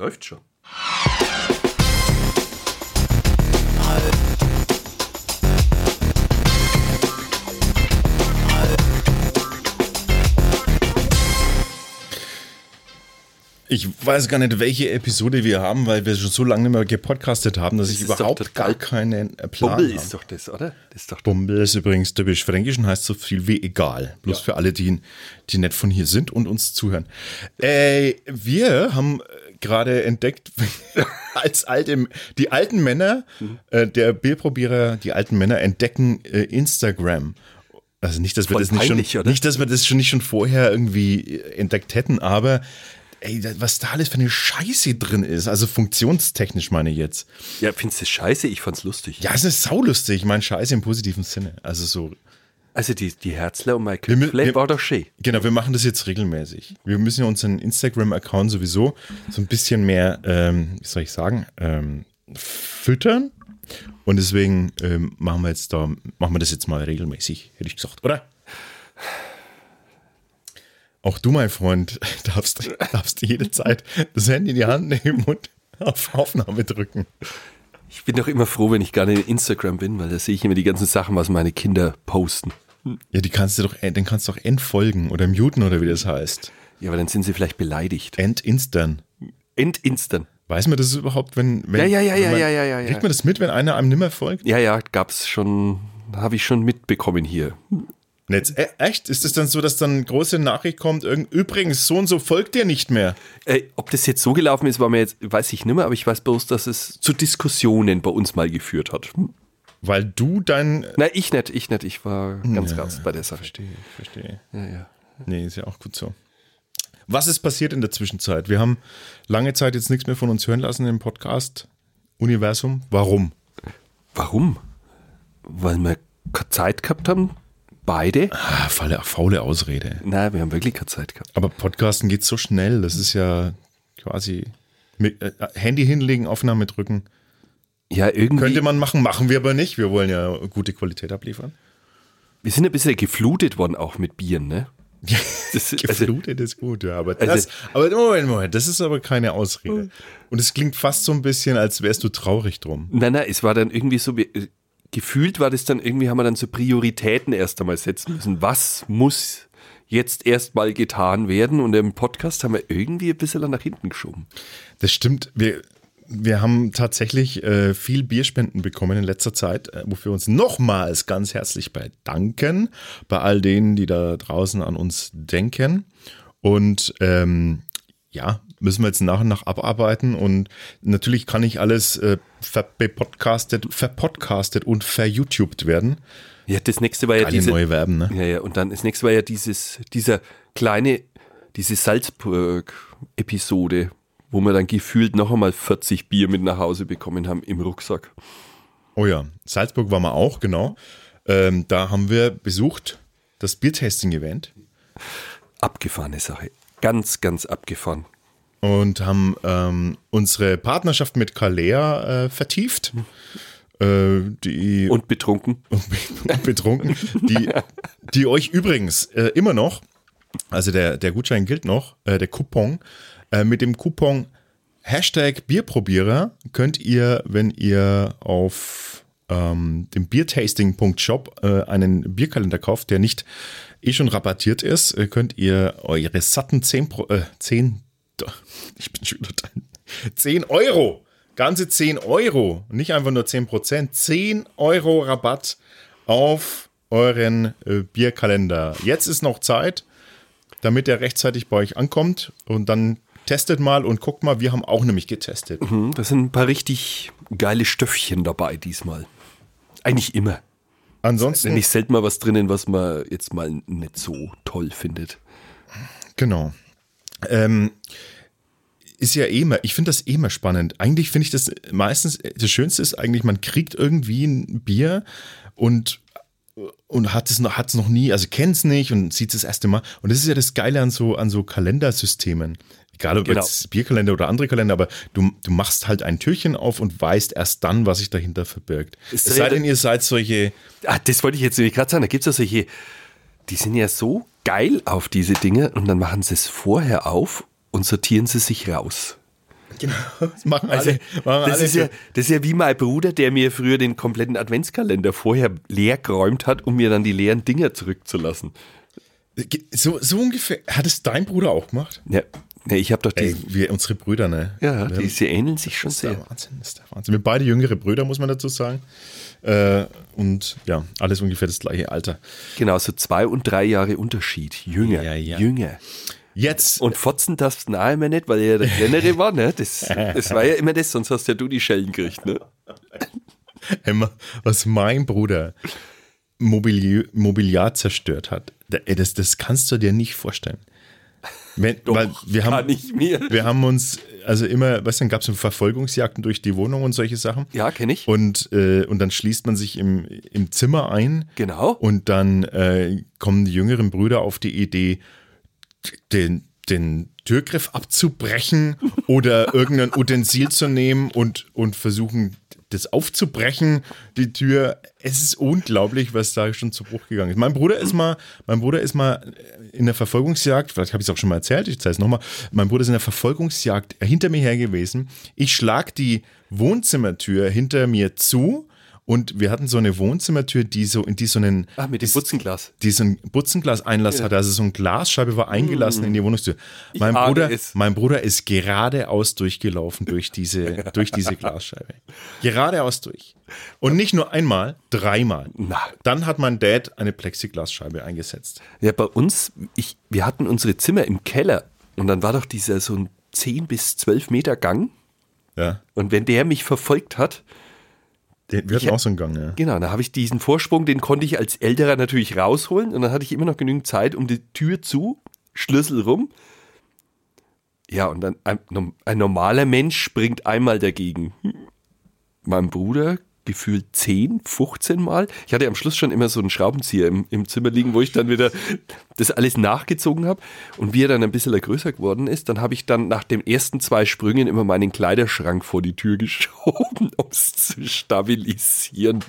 Läuft schon. Ich weiß gar nicht, welche Episode wir haben, weil wir schon so lange nicht mehr gepodcastet haben, dass Das ich überhaupt gar keinen Plan Bumbel habe. ist doch das, oder? Das ist doch Bumbel ist übrigens typisch fränkisch und heißt so viel wie egal. Bloß für alle, die, die nicht von hier sind und uns zuhören. Äh, wir haben äh, gerade entdeckt, als alte, die alten Männer, äh, der Bierprobierer, die alten Männer entdecken äh, Instagram. Also nicht, dass wir Voll das nicht peinlich, schon, oder? nicht, dass wir das schon nicht schon vorher irgendwie äh, entdeckt hätten, aber ey, was da alles für eine Scheiße drin ist, also funktionstechnisch meine ich jetzt. Ja, findest du das scheiße? Ich fand's lustig. Ja, es ist saulustig. Ich meine Scheiße im positiven Sinne. Also so Also die, die Herzler und mü- Köpfle war doch schön. Genau, wir machen das jetzt regelmäßig. Wir müssen ja unseren Instagram-Account sowieso so ein bisschen mehr, ähm, wie soll ich sagen, ähm, füttern. Und deswegen ähm, machen wir jetzt da, machen wir das jetzt mal regelmäßig, hätte ich gesagt, oder? Auch du, mein Freund, darfst, darfst jederzeit das Handy in die Hand nehmen und auf Aufnahme drücken. Ich bin doch immer froh, wenn ich gar nicht in Instagram bin, weil da sehe ich immer die ganzen Sachen, was meine Kinder posten. Ja, die kannst du doch, den kannst du doch entfolgen oder muten oder wie das heißt. Ja, aber dann sind sie vielleicht beleidigt. Entinstern. Entinstern. Weiß man das überhaupt, wenn, wenn Ja, ja, ja, wenn ja, man, ja, ja, ja, ja. Kriegt man das mit, wenn einer einem nimmer folgt? Ja, ja, gab's schon, habe ich schon mitbekommen hier. Netz, e echt? Ist es dann so, dass dann große Nachricht kommt, übrigens, so und so folgt dir nicht mehr? Äh, ob das jetzt so gelaufen ist, war mir jetzt, weiß ich nicht mehr, aber ich weiß bloß, dass es zu Diskussionen bei uns mal geführt hat. Weil du dein. Nein, ich nicht, ich nicht, ich war ganz raus bei der Sache. Verstehe, verstehe. Ja, ja. Nee, ist ja auch gut so. Was ist passiert in der Zwischenzeit? Wir haben lange Zeit jetzt nichts mehr von uns hören lassen im Podcast-Universum. Warum? Warum? Weil wir keine Zeit gehabt haben? Beide? Ah, faule, faule Ausrede. Nein, wir haben wirklich keine Zeit gehabt. Aber Podcasten geht so schnell. Das ist ja quasi mit, äh, Handy hinlegen, Aufnahme drücken. Ja, irgendwie. Könnte man machen, machen wir aber nicht. Wir wollen ja gute Qualität abliefern. wir sind ein bisschen geflutet worden auch mit Bieren, ne? Das, also, Geflutet ist gut, ja. Aber, Also- das, aber Moment, Moment, das ist aber keine Ausrede. Und es klingt fast so ein bisschen, als wärst du traurig drum. nein, nein, es war dann irgendwie so, wie- äh, gefühlt war das dann irgendwie, haben wir dann so Prioritäten erst einmal setzen müssen. Was muss jetzt erstmal getan werden? Und im Podcast haben wir irgendwie ein bisschen nach hinten geschoben. Das stimmt. Wir, wir haben tatsächlich äh, viel Bierspenden bekommen in letzter Zeit, äh, wofür wir uns nochmals ganz herzlich bedanken bei all denen, die da draußen an uns denken. Und ähm, ja, müssen wir jetzt nach und nach abarbeiten. Und natürlich kann nicht alles äh, verpodcastet, verpodcastet und verYouTubed werden. Ja, das nächste war ja Geile diese. neue Verben, ne? Ja, ja, und dann das nächste war ja dieses, dieser kleine, diese Salzburg-Episode, wo wir dann gefühlt noch einmal 40 Bier mit nach Hause bekommen haben im Rucksack. Oh ja, Salzburg waren wir auch, genau. Ähm, da haben wir besucht das Biertasting-Event Abgefahrene Sache. Ganz, ganz abgefahren. Und haben ähm, unsere Partnerschaft mit Kalea äh, vertieft. Äh, die Und betrunken. und betrunken, die, die euch übrigens äh, immer noch, also der, der Gutschein gilt noch, äh, der Coupon, äh, mit dem Coupon Hashtag Bierprobierer könnt ihr, wenn ihr auf ähm, dem Biertasting.shop äh, einen Bierkalender kauft, der nicht eh schon rabattiert ist, könnt ihr eure satten 10, Pro, äh, 10 ich bin schon wieder da. 10 Euro, ganze 10 Euro, nicht einfach nur 10 Prozent, 10 Euro Rabatt auf euren äh, Bierkalender. Jetzt ist noch Zeit, damit er rechtzeitig bei euch ankommt und dann testet mal und guckt mal, wir haben auch nämlich getestet. Hm, Da sind ein paar richtig geile Stöffchen dabei diesmal. Eigentlich immer. Ansonsten, Nicht selten mal was drinnen, was man jetzt mal nicht so toll findet. genau. Ähm, ist ja eh immer, ich finde das eh immer spannend. Eigentlich finde ich das meistens, das Schönste ist eigentlich, man kriegt irgendwie ein Bier und, und hat es noch, hat es noch nie, also kennt es nicht und sieht es das erste Mal. Und das ist ja das Geile an so, an so Kalendersystemen. Egal ob Genau. jetzt Bierkalender oder andere Kalender, aber du, du machst halt ein Türchen auf und weißt erst dann, was sich dahinter verbirgt. Es sei denn, ihr seid solche, Ah, das wollte ich jetzt nämlich gerade sagen. Da gibt es ja solche, die sind ja so geil auf diese Dinge und dann machen sie es vorher auf und sortieren sie sich raus. Genau. Das machen Also, alle. Machen das, alle ist ja, das ist ja wie mein Bruder, der mir früher den kompletten Adventskalender vorher leer geräumt hat, um mir dann die leeren Dinger zurückzulassen. so, so ungefähr. Hat es dein Bruder auch gemacht? Ja, ja ich habe doch Ey, die. wir, unsere Brüder, ne? Ja, die, sie ähneln sich schon ist der sehr. Wahnsinn, das ist der Wahnsinn. Wir beide jüngere Brüder, muss man dazu sagen. Äh, und ja, alles ungefähr das gleiche Alter. Genau, so zwei und drei Jahre Unterschied. Jünger, Ja, ja. jünger. Jetzt, Und fotzen darfst du nahe nicht, weil er der Kleinere war, ne? Das, das war ja immer das, sonst hast ja du die Schellen gekriegt, ne? Emma, was mein Bruder Mobiliar, Mobiliar zerstört hat, da- ey, das, das kannst du dir nicht vorstellen. Wenn, weil wir haben, ich mir. wir haben uns, also immer, weißt du, dann gab es so Verfolgungsjagden durch die Wohnung und solche Sachen. Ja, kenne ich. Und, äh, und dann schließt man sich im, im Zimmer ein. Genau. Und dann äh, kommen die jüngeren Brüder auf die Idee, den, den Türgriff abzubrechen oder irgendein Utensil zu nehmen und, und versuchen, das aufzubrechen, die Tür. Es ist unglaublich, was da schon zu Bruch gegangen ist. Mein Bruder ist mal, mein Bruder ist mal in der Verfolgungsjagd, vielleicht habe ich es auch schon mal erzählt, ich zeige es nochmal. Mein Bruder ist in der Verfolgungsjagd hinter mir her gewesen. Ich schlag die Wohnzimmertür hinter mir zu und wir hatten so eine Wohnzimmertür, die so in die so einen Ah, mit dem Butzenglas. die so ein Butzenglas-Einlass hatte, also so eine Glasscheibe war eingelassen in die Wohnungstür. Mein Bruder, mein Bruder ist geradeaus durchgelaufen durch diese, durch diese Glasscheibe. Geradeaus durch. Und nicht nur einmal, dreimal. Na. Dann hat mein Dad eine Plexiglasscheibe eingesetzt. Ja, bei uns, ich, wir hatten unsere Zimmer im Keller und dann war doch dieser so ein 10 bis 12 Meter Gang Ja. und wenn der mich verfolgt hat, Den, wir hatten Ich- auch so einen Gang, ja. genau, dann habe ich diesen Vorsprung, den konnte ich als Älterer natürlich rausholen und dann hatte ich immer noch genügend Zeit um die Tür zu, Schlüssel rum. Ja, und dann ein, ein normaler Mensch springt einmal dagegen. Mein Bruder gefühlt 10, 15 Mal. Ich hatte am Schluss schon immer so einen Schraubenzieher im, im Zimmer liegen, wo ich dann wieder das alles nachgezogen habe. Und wie er dann ein bisschen größer geworden ist, dann habe ich dann nach den ersten zwei Sprüngen immer meinen Kleiderschrank vor die Tür geschoben, um es zu stabilisieren.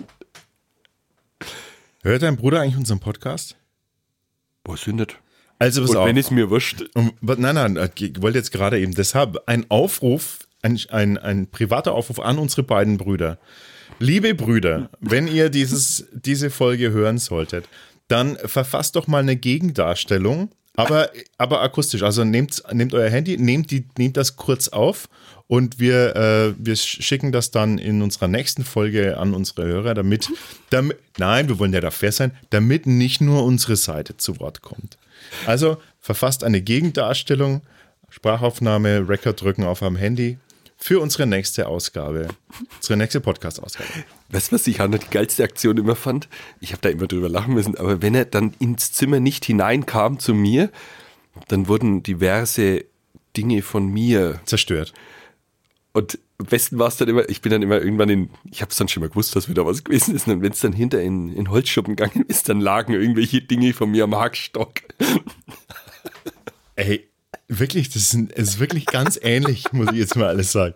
Hört dein Bruder eigentlich unseren Podcast? Was sind das? Also, pass Und auf. wenn es mir wurscht. Um, nein, nein, äh, ich wollte jetzt gerade eben deshalb ein Aufruf, ein, ein, ein privater Aufruf an unsere beiden Brüder. Liebe Brüder, wenn ihr dieses, diese Folge hören solltet, dann verfasst doch mal eine Gegendarstellung, aber, aber akustisch. Also nehmt, nehmt euer Handy, nehmt, die, nehmt das kurz auf und wir, äh, wir schicken das dann in unserer nächsten Folge an unsere Hörer, damit, damit, nein, wir wollen ja da fair sein, damit nicht nur unsere Seite zu Wort kommt. Also verfasst eine Gegendarstellung, Sprachaufnahme, Record drücken auf eurem Handy für unsere nächste Ausgabe, unsere nächste Podcast-Ausgabe. Weißt du, was ich Hanna die geilste Aktion immer fand? Ich habe da immer drüber lachen müssen, aber wenn er dann ins Zimmer nicht hineinkam zu mir, dann wurden diverse Dinge von mir Zerstört. Und am besten war es dann immer, ich bin dann immer irgendwann in, ich habe es dann schon mal gewusst, dass wieder was gewesen ist. Und wenn es dann hinter in, in Holzschuppen gegangen ist, dann lagen irgendwelche Dinge von mir am Hackstock. Ey, wirklich, das ist, ist wirklich ganz ähnlich, muss ich jetzt mal alles sagen.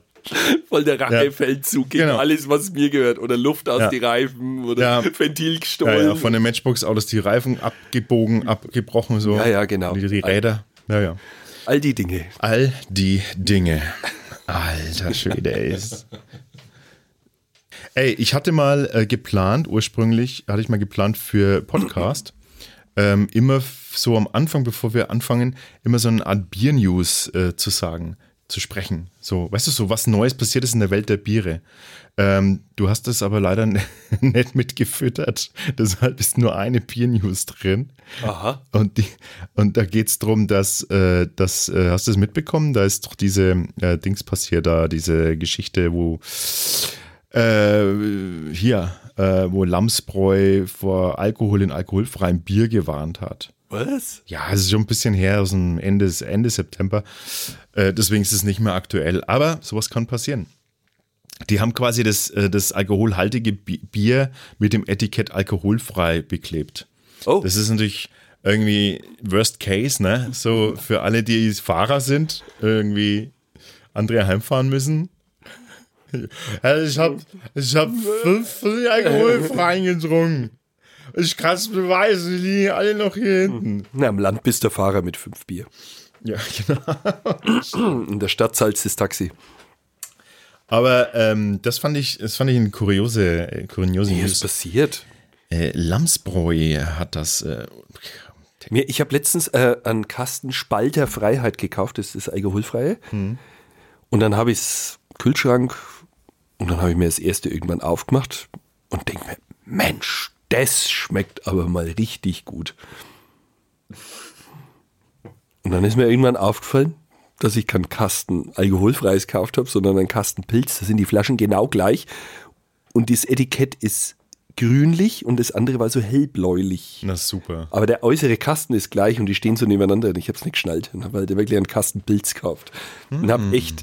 Voll der Rachefeldzug gegen Genau. alles, was mir gehört. Oder Luft aus Ja. die Reifen oder Ja. Ventil Ja, gestohlen. ja, von den Matchbox-Autos die Reifen abgebogen, abgebrochen, so. Ja, ja, genau. Die, die Räder. Ja, ja. All die Dinge. All die Dinge. Alter Schwede, ey. Ey, ich hatte mal äh, geplant, ursprünglich hatte ich mal geplant für Podcast, ähm, immer so am Anfang, bevor wir anfangen, immer so eine Art Bier-News äh, zu sagen, zu sprechen. So, weißt du, so was Neues passiert ist in der Welt der Biere. Ähm, du hast das aber leider nicht mitgefüttert. Deshalb ist nur eine Bier-News drin. Aha. Und, die, und da geht es darum, dass, äh, dass äh, hast du es mitbekommen? Da ist doch diese äh, Dings passiert, da diese Geschichte, wo äh, hier, äh, wo Lamsbräu vor Alkohol in alkoholfreiem Bier gewarnt hat. Was? Ja, es ist schon ein bisschen her, aus dem Ende, Ende September. Äh, deswegen ist es nicht mehr aktuell. Aber sowas kann passieren. Die haben quasi das, äh, das alkoholhaltige Bi- Bier mit dem Etikett alkoholfrei beklebt. Oh. Das ist natürlich irgendwie Worst Case, ne? So für alle, die Fahrer sind, irgendwie andere heimfahren müssen. Also ich hab, ich hab fünf alkoholfreien getrunken. Ich kann es beweisen, die liegen alle noch hier hinten. Na, im Land bist der Fahrer mit fünf Bier. Ja, genau. In der Stadt zahlst das Taxi. Aber ähm, das fand ich, das fand ich eine kuriose, äh, kuriose Wie ist passiert? Äh, Lamsbräu hat das. Äh, Mir, ich habe letztens äh, einen Kasten Spalter Freiheit gekauft, das ist alkoholfreie. Und dann habe ich es Kühlschrank und dann habe ich mir das erste irgendwann aufgemacht und denke mir, Mensch, das schmeckt aber mal richtig gut. Und dann ist mir irgendwann aufgefallen, dass ich keinen Kasten alkoholfreies gekauft habe, sondern einen Kasten Pilz. Da sind die Flaschen genau gleich. Und das Etikett ist grünlich und das andere war so hellbläulich. na super. Aber der äußere Kasten ist gleich und die stehen so nebeneinander und ich habe es nicht geschnallt und habe halt wirklich einen Kasten Pilz gekauft. Und habe echt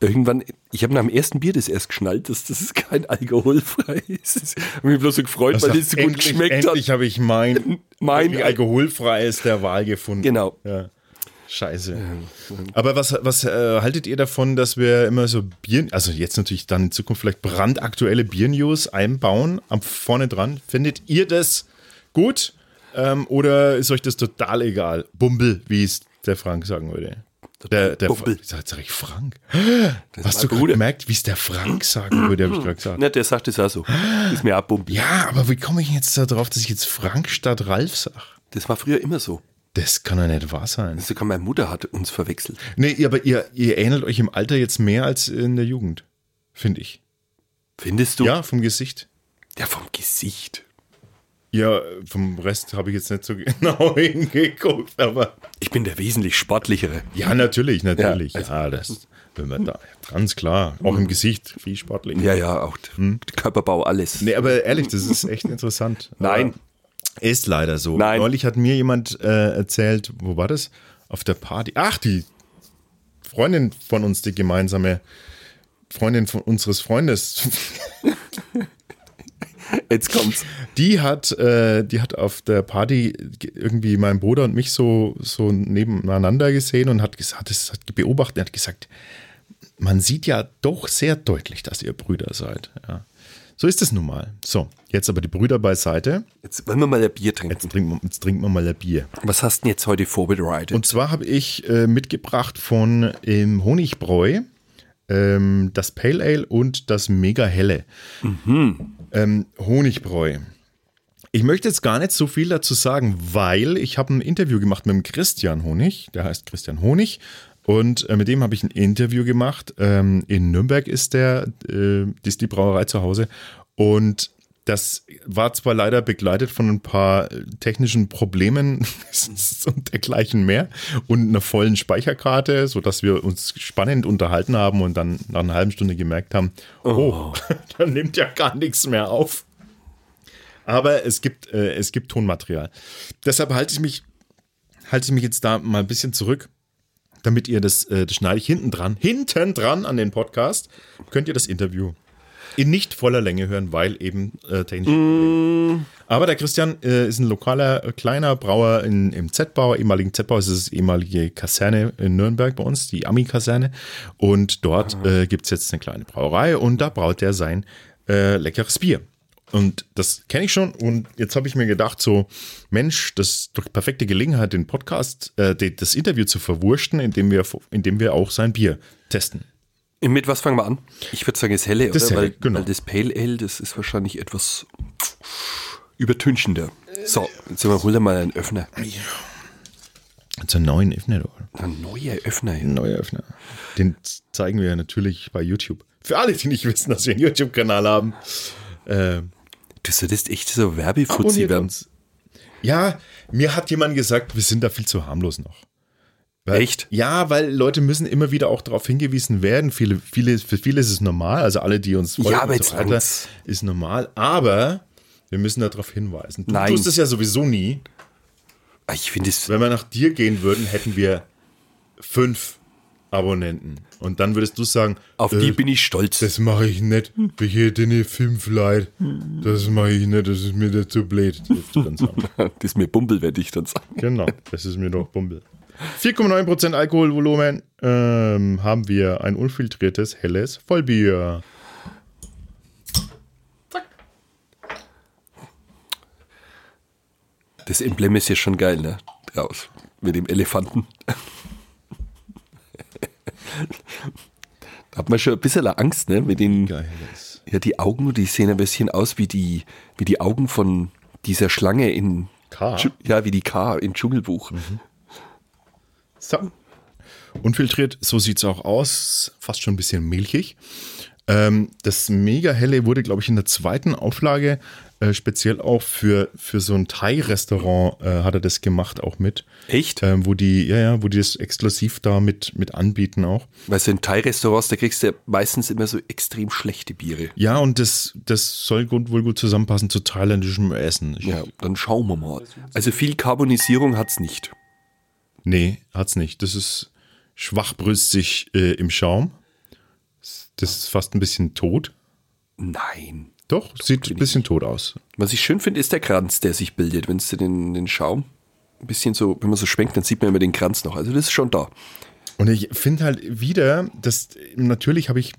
irgendwann, ich habe nach dem ersten Bier das erst geschnallt, dass das kein alkoholfrei ist. Ich habe mich bloß so gefreut, weil das so gut endlich, geschmeckt endlich habe ich mein, Mein- mein alkoholfreies der Wahl gefunden. Genau. Ja. Scheiße. Aber was, was äh, haltet ihr davon, dass wir immer so Bier, also jetzt natürlich dann in Zukunft vielleicht brandaktuelle Bier-News einbauen, am vorne dran? Findet ihr das gut? Ähm, oder ist euch das total egal? Bumbel, wie es der Frank sagen würde. Der, der Bumbel. Sag, sag ich Frank? Das Hast du gerade Bruder. gemerkt, wie es der Frank sagen würde, habe ich gerade gesagt. Ne, der sagt es auch so. Ist mir Bumbi. Ja, aber wie komme ich jetzt darauf, dass ich jetzt Frank statt Ralf sage? Das war früher immer so. Das kann ja nicht wahr sein. Sogar meine Mutter hat uns verwechselt. Nee, aber ihr, ihr ähnelt euch im Alter jetzt mehr als in der Jugend, finde ich. Findest du? Ja, vom Gesicht. Der vom Gesicht. Ja, vom Rest habe ich jetzt nicht so genau hingeguckt, aber. Ich bin der wesentlich sportlichere. Ja, natürlich, natürlich. Ja, Ja, das, wenn wir da, ganz klar. Auch im Gesicht, viel sportlich. Ja, ja, auch der Körperbau, alles. Nee, aber ehrlich, das ist echt interessant. Nein. Aber Ist leider so. Nein. Neulich hat mir jemand äh, erzählt, wo war das? Auf der Party. Ach, die Freundin von uns, die gemeinsame Freundin von unseres Freundes, Jetzt kommt's. Die hat, äh, die hat auf der Party irgendwie meinen Bruder und mich so, so nebeneinander gesehen und hat gesagt, das hat beobachtet, hat gesagt, man sieht ja doch sehr deutlich, dass ihr Brüder seid. Ja. So ist es nun mal. So, jetzt aber die Brüder beiseite. Jetzt wollen wir mal ein Bier trinken. Jetzt trinken wir, jetzt trinken wir mal ein Bier. Was hast du denn jetzt heute vorbereitet? Und zwar habe ich äh, mitgebracht von ähm, Honigbräu ähm, das Pale Ale und das Mega Helle. Ähm, Honigbräu. Ich möchte jetzt gar nicht so viel dazu sagen, weil ich habe ein Interview gemacht mit dem Christian Honig, der heißt Christian Honig. Und äh, mit dem habe ich ein Interview gemacht. Ähm, in Nürnberg ist der, äh, ist die Brauerei zu Hause. Und das war zwar leider begleitet von ein paar äh, technischen Problemen und dergleichen mehr und einer vollen Speicherkarte, sodass wir uns spannend unterhalten haben und dann nach einer halben Stunde gemerkt haben, oh, da nimmt ja gar nichts mehr auf. Aber es gibt, äh, es gibt Tonmaterial. Deshalb halte ich mich, halte ich mich jetzt da mal ein bisschen zurück, damit ihr das, äh, das schneide ich hinten dran, hinten dran an den Podcast, könnt ihr das Interview in nicht voller Länge hören, weil eben äh, technische Probleme. Aber der Christian äh, ist ein lokaler, äh, kleiner Brauer in, im Z-Bau, ehemaligen Z-Bau, es ist ehemalige Kaserne in Nürnberg bei uns, die Ami-Kaserne. Und dort äh, gibt es jetzt eine kleine Brauerei und da braut er sein äh, leckeres Bier. Und das kenne ich schon. Und jetzt habe ich mir gedacht, so, Mensch, das ist doch die perfekte Gelegenheit, den Podcast, äh, das Interview zu verwursten, indem wir, indem wir auch sein Bier testen. Mit was fangen wir an? Ich würde sagen, es helle, Das oder? Helle, weil, genau. weil das Pale Ale, das ist wahrscheinlich etwas übertünchender. So, jetzt sind wir, hol dir mal einen Öffner. Zu einen neuen Öffner, oder? Ein neuer Öffner. Ein neuer Öffner. Den zeigen wir natürlich bei YouTube. Für alle, die nicht wissen, dass wir einen YouTube-Kanal haben. Äh, Du solltest echt so Werbefuzzi werden. uns. Ja, mir hat jemand gesagt, wir sind da viel zu harmlos noch. Weil, Echt? Ja, weil Leute müssen immer wieder auch darauf hingewiesen werden. Viele, viele, für viele ist es normal, also alle, die uns folgen Ja, so weiter, ist normal. Aber wir müssen darauf hinweisen. Du Nein. tust es ja sowieso nie. Ah, Ich finde es. Wenn wir nach dir gehen würden, hätten wir fünf Abonnenten. Und dann würdest du sagen, Auf äh, die bin ich stolz. Das mache ich nicht. Ich hätte nicht fünf Leute. Das mache ich nicht, das ist mir nicht zu blöd. Das ist mir Bumbel, werde ich dann sagen. Genau, das ist mir doch Bumbel. 4,9% Alkoholvolumen ähm, haben wir ein unfiltriertes, helles Vollbier. Das Emblem ist ja schon geil, ne? Draus. Mit dem Elefanten. Hat man schon ein bisschen Angst, ne? Mit den, Geil, ja, die Augen, die sehen ein bisschen aus wie die, wie die Augen von dieser Schlange in, K? Ja, wie die K im Dschungelbuch. So. Unfiltriert, so sieht es auch aus. Fast schon ein bisschen milchig. Ähm, das mega helle wurde, glaube ich, in der zweiten Auflage äh, speziell auch für, für so ein Thai-Restaurant äh, hat er das gemacht, auch mit. Echt? Ähm, wo die, ja, ja, wo die das exklusiv da mit, mit anbieten auch. Weißt du, in Thai-Restaurants, da kriegst du ja meistens immer so extrem schlechte Biere. Ja, und das, das soll gut, wohl gut zusammenpassen zu thailändischem Essen. Ich, Ja, dann schauen wir mal. Also viel Carbonisierung hat's nicht. Nee, hat's nicht. Das ist schwachbrüstig äh, im Schaum. Das ist fast ein bisschen tot. Nein. Doch, sieht ein bisschen tot aus. Was ich schön finde, ist der Kranz, der sich bildet. Wenn du den, den Schaum ein bisschen so, wenn man so schwenkt, dann sieht man immer den Kranz noch. Also das ist schon da. Und ich finde halt wieder, dass natürlich habe ich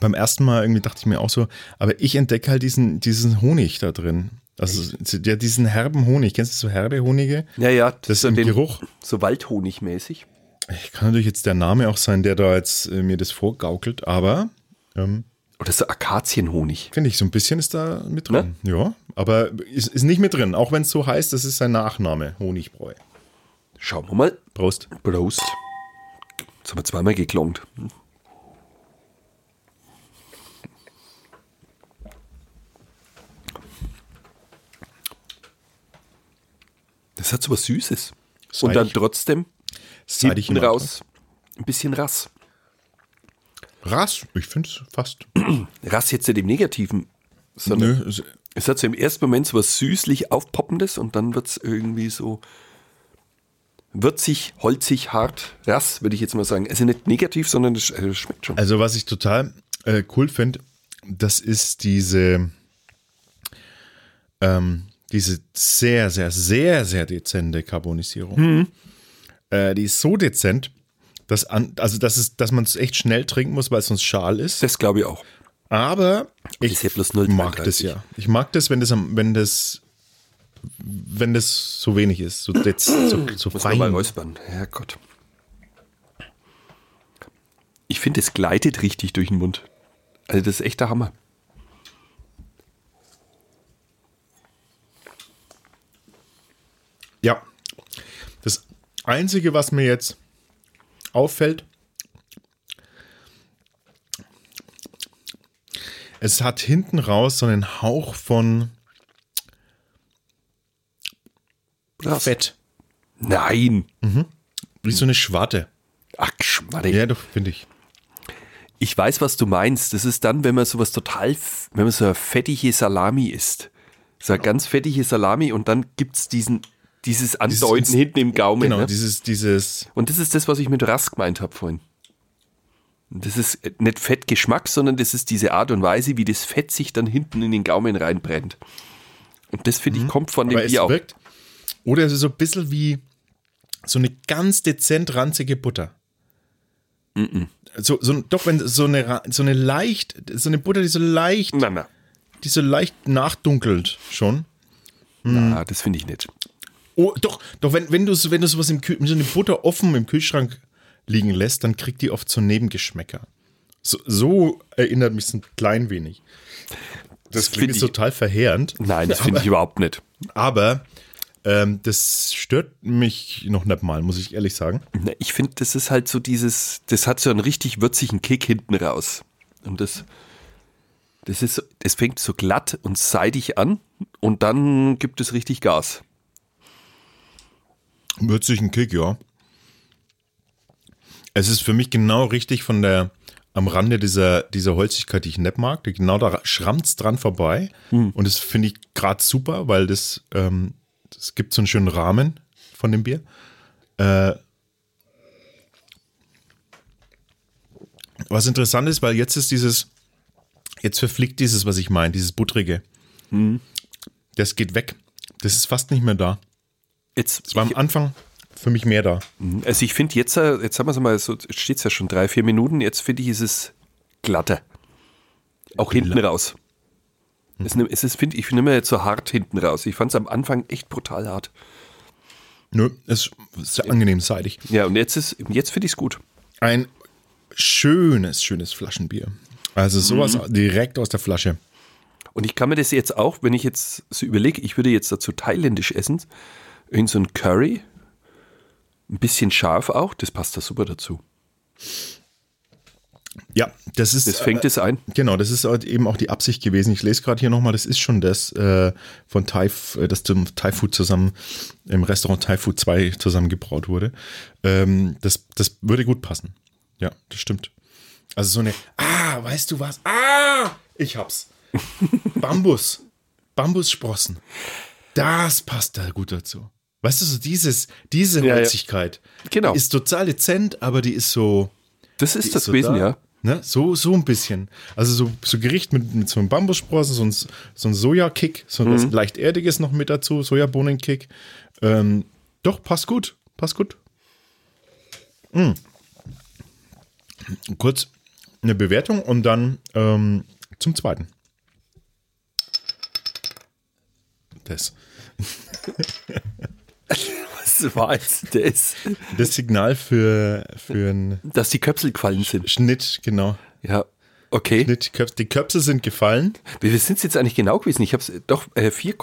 beim ersten Mal irgendwie dachte ich mir auch so, aber ich entdecke halt diesen, diesen Honig da drin. Also ja, diesen herben Honig. Kennst du so herbe Honige? Ja, ja. Das so im den- Geruch. So Waldhonigmäßig. Kann natürlich jetzt der Name auch sein, der da jetzt äh, mir das vorgaukelt, aber ähm, Oder so Akazienhonig. finde ich, so ein bisschen ist da mit drin. Ja, aber ist, ist nicht mit drin, auch wenn es so heißt, das ist sein Nachname, Honigbräu. Schauen wir mal. Prost. Prost. Jetzt haben wir zweimal geklongt. Das hat so was Süßes. Und dann trotzdem Seidig hinten raus ein bisschen Rass. Rass, ich finde es fast. Rass jetzt nicht im Negativen, sondern Nö, es- es hat so im ersten Moment so was süßlich aufpoppendes und dann wird es irgendwie so würzig, holzig, hart, Rass, würde ich jetzt mal sagen. Also nicht negativ, sondern es äh, schmeckt schon. Also, was ich total äh, cool finde, das ist diese, ähm, diese sehr, sehr, sehr, sehr dezente Carbonisierung. Äh, die ist so dezent, dass, an, also dass, es, dass man es echt schnell trinken muss, weil es sonst schal ist. Das glaube ich auch. Aber ist ich mag 0,33. das ja. Ich mag das, wenn das, wenn das, wenn das so wenig ist, so, dez, so, so Muss fein. mal räuspern. Herrgott. Ich finde, es gleitet richtig durch den Mund. Also das ist echt der Hammer. Ja. Das Einzige, was mir jetzt auffällt, es hat hinten raus so einen Hauch von Krass. Fett. Nein. Wie so eine Schwarte. Ach, Schmadde. Ja, doch, finde ich. Ich weiß, was du meinst. Das ist dann, wenn man sowas total, wenn man so eine fettige Salami isst. So eine ganz fettige Salami und dann gibt es diesen, dieses Andeuten Ins- hinten im Gaumen. Genau, ne? dieses, dieses, Und das ist das, was ich mit Rass gemeint habe vorhin. Das ist nicht Fettgeschmack, sondern das ist diese Art und Weise, wie das Fett sich dann hinten in den Gaumen reinbrennt. Und das finde ich kommt von dem aber es Bier auch. wirkt. Oder es ist so ein bisschen wie so eine ganz dezent ranzige Butter. So, so, doch, wenn so eine, so eine leicht, so eine Butter, die so leicht, Na, na. die so leicht nachdunkelt schon. na das finde ich nicht. Oh, doch, doch, wenn, wenn du, so- wenn du sowas im Kühl, so eine Butter offen im Kühlschrank liegen lässt, dann kriegt die oft so Nebengeschmäcker. So, so erinnert mich es ein klein wenig. Das, Das klingt jetzt ich- total verheerend. Nein, das finde ich überhaupt nicht. Aber ähm, das stört mich noch nicht mal, muss ich ehrlich sagen. Ich finde, das ist halt so dieses, das hat so einen richtig würzigen Kick hinten raus. Und das, das ist, das fängt so glatt und seidig an und dann gibt es richtig Gas. Würzigen Kick, ja. Es ist für mich genau richtig von der, am Rande dieser, dieser Holzigkeit, die ich nicht mag. Genau da schrammt dran vorbei. Und das finde ich gerade super, weil das, ähm, das gibt so einen schönen Rahmen von dem Bier. Äh, was interessant ist, weil jetzt ist dieses, jetzt verfliegt dieses, was ich meine, dieses Buttrige. Das geht weg. Das ist fast nicht mehr da. Jetzt, Es war am Anfang für mich mehr da. Also ich finde jetzt, äh, jetzt haben wir es mal so, steht es ja schon drei, vier Minuten, jetzt finde ich, ist es glatter. Auch hinten raus. Es, nimm- es ist, find, ich finde immer jetzt so hart hinten raus. Ich fand es am Anfang echt brutal hart. Nö, es ist sehr angenehm seidig. Ja, und jetzt ist, jetzt finde ich es gut. Ein schönes, schönes Flaschenbier. Also sowas Mhm. direkt aus der Flasche. Und ich kann mir das jetzt auch, wenn ich jetzt so überlege, ich würde jetzt dazu thailändisch essen, irgend so ein Curry, ein bisschen scharf auch, das passt da super dazu. Ja, das ist. Das fängt es ein. Genau, das ist halt eben auch die Absicht gewesen. Ich lese gerade hier nochmal, das ist schon das äh, von Thai, äh, das zum Thai Food zusammen, im Restaurant Thai Food 2 zusammengebraut wurde. Ähm, das, das würde gut passen. Ja, das stimmt. Also so eine, ah, weißt du was? Ah, ich hab's. Bambus. Bambussprossen. Das passt da gut dazu. Weißt du, so dieses, diese Ja, ja. Holzigkeit. Genau. Die ist total dezent, aber die ist so, Das ist das so gewesen, da. ja. Ne? So, so ein bisschen. Also so, so Gericht mit, mit so einem Bambussprossen, so ein, so ein Sojakick, so Mhm. was leicht Erdiges noch mit dazu, Sojabohnenkick. Ähm, doch, passt gut. Passt gut. Mm. Kurz eine Bewertung und dann ähm, zum zweiten. Das. Was war jetzt das? Das Signal für, für einen Dass die Köpsel gefallen sind. Schnitt, genau. Ja, okay. Schnitt, Köps- die Köpse sind gefallen. Wie viel sind es jetzt eigentlich genau gewesen? Ich habe es doch äh, 4,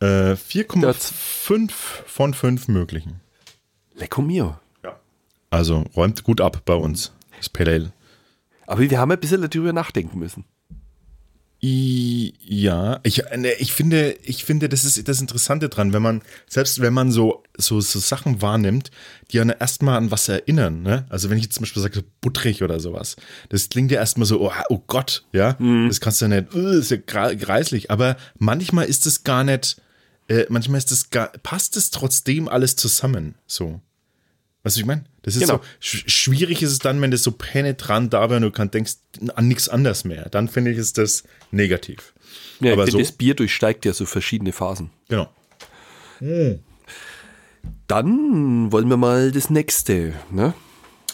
Äh, 4,5 von 5 möglichen. Lecco mio. Also räumt gut ab bei uns. Das Pale Ale. Aber wir haben ein bisschen darüber nachdenken müssen. I, ja, ich, ne, ich finde, ich finde, das ist das Interessante dran, wenn man, selbst wenn man so, so, so Sachen wahrnimmt, die ja erstmal an was erinnern, ne? Also wenn ich jetzt zum Beispiel sage, so butterig oder sowas, das klingt ja erstmal so, oh, oh Gott, ja, das kannst du ja nicht, uh, ist ja greislich, aber manchmal ist es gar nicht, äh, manchmal ist es gar, passt es trotzdem alles zusammen, so. Weißt du, ich meine? Das ist Genau. so, sch schwierig ist es dann, wenn das so penetrant da wäre und du kann, denkst an nichts anderes mehr. Dann finde ich, ist das negativ. Ja, Aber ich so, das Bier durchsteigt ja so verschiedene Phasen. genau. Dann wollen wir mal das nächste. Ne?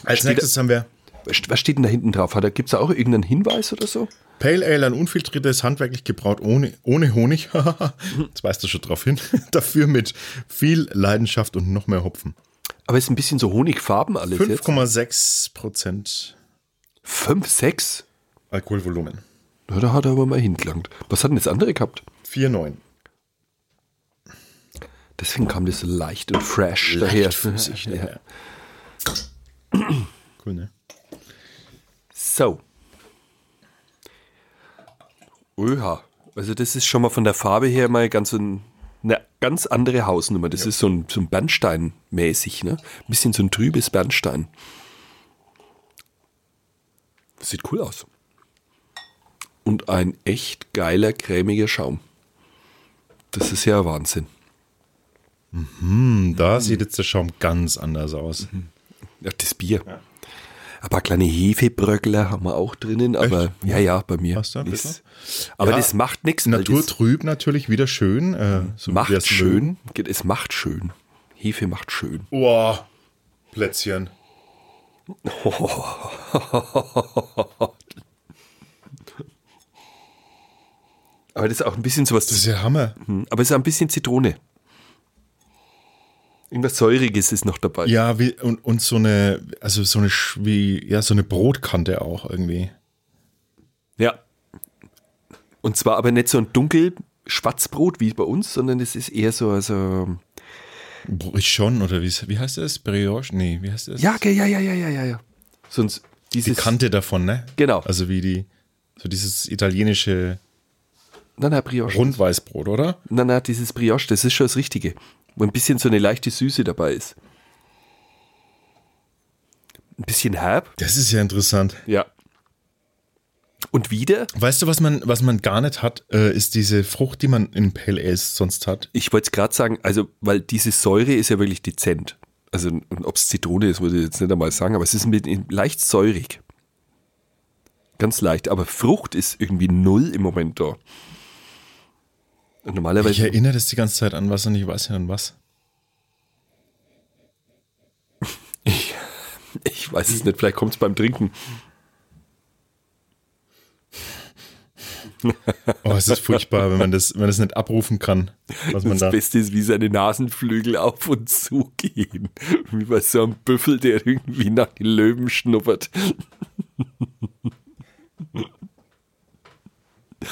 Als Steht- nächstes haben wir Was steht denn da hinten drauf? Gibt es da auch irgendeinen Hinweis oder so? Pale Ale, ein unfiltriertes, handwerklich gebraut, ohne, ohne Honig. Jetzt weißt du schon drauf hin. Dafür mit viel Leidenschaft und noch mehr Hopfen. Aber es ist ein bisschen so Honigfarben alles jetzt. 5,6 Prozent 5, 6? Alkoholvolumen. Ja, da hat er aber mal hingelangt. Was hat denn das andere gehabt? 4,9. Deswegen kam das so leicht und fresh Leichtfüßig, daher. ne? Ja. Cool, ne? So. Oha. Also das ist schon mal von der Farbe her mal ganz so ein, ganz andere Hausnummer. Das ist so ein, so ein Bernstein-mäßig, ne? Ein bisschen so ein trübes Bernstein. Sieht cool aus. Und ein echt geiler, cremiger Schaum. Das ist ja Wahnsinn. Da sieht jetzt der Schaum ganz anders aus. Ja, das Bier. Ein paar kleine Hefebröckler haben wir auch drinnen, aber ja, ja, bei mir. Ein Ist- bisschen? aber Ja, das macht nichts. Naturtrüb natürlich wieder schön. Äh, so macht es schön. Es macht schön. Hefe macht schön. mögen. Boah, Plätzchen. Aber das ist auch ein bisschen sowas. Das ist ja Hammer. Hm, aber es ist auch ein bisschen Zitrone. Irgendwas Säuriges ist noch dabei. Ja, wie, und, und so eine, also so eine, wie, ja, so eine Brotkante auch irgendwie. Ja. Und zwar aber nicht so ein dunkel Schwarzbrot wie bei uns, sondern es ist eher so, also. Brichon oder wie, wie heißt das? Brioche? Nee, wie heißt das? Ja, ge- ja, ja, ja, ja, ja, ja. Sonst die dieses. Kante davon, ne? Genau. Also wie die, so dieses italienische Nein, nein, Brioche. Rundweißbrot, oder? Nein, nein, dieses Brioche, das ist schon das Richtige. Wo ein bisschen so eine leichte Süße dabei ist. Ein bisschen herb. Das ist ja interessant. Ja. Und wieder, Weißt du, was man, was man gar nicht hat, äh, ist diese Frucht, die man in Pale Ales sonst hat. ich wollte es gerade sagen, also, weil diese Säure ist ja wirklich dezent. Also, ob es Zitrone ist, würde ich jetzt nicht einmal sagen, aber es ist mit, leicht säurig. Ganz leicht. Aber Frucht ist irgendwie null im Moment da. Und Ich normalerweise. erinnere das die ganze Zeit an was und ich weiß nicht an was. Ich weiß es nicht, vielleicht kommt es beim Trinken. Oh, es ist furchtbar, wenn man das, wenn man das nicht abrufen kann, was man Das da. Beste ist, wie seine Nasenflügel auf und zu gehen. Wie bei so einem Büffel, der irgendwie nach den Löwen schnuppert.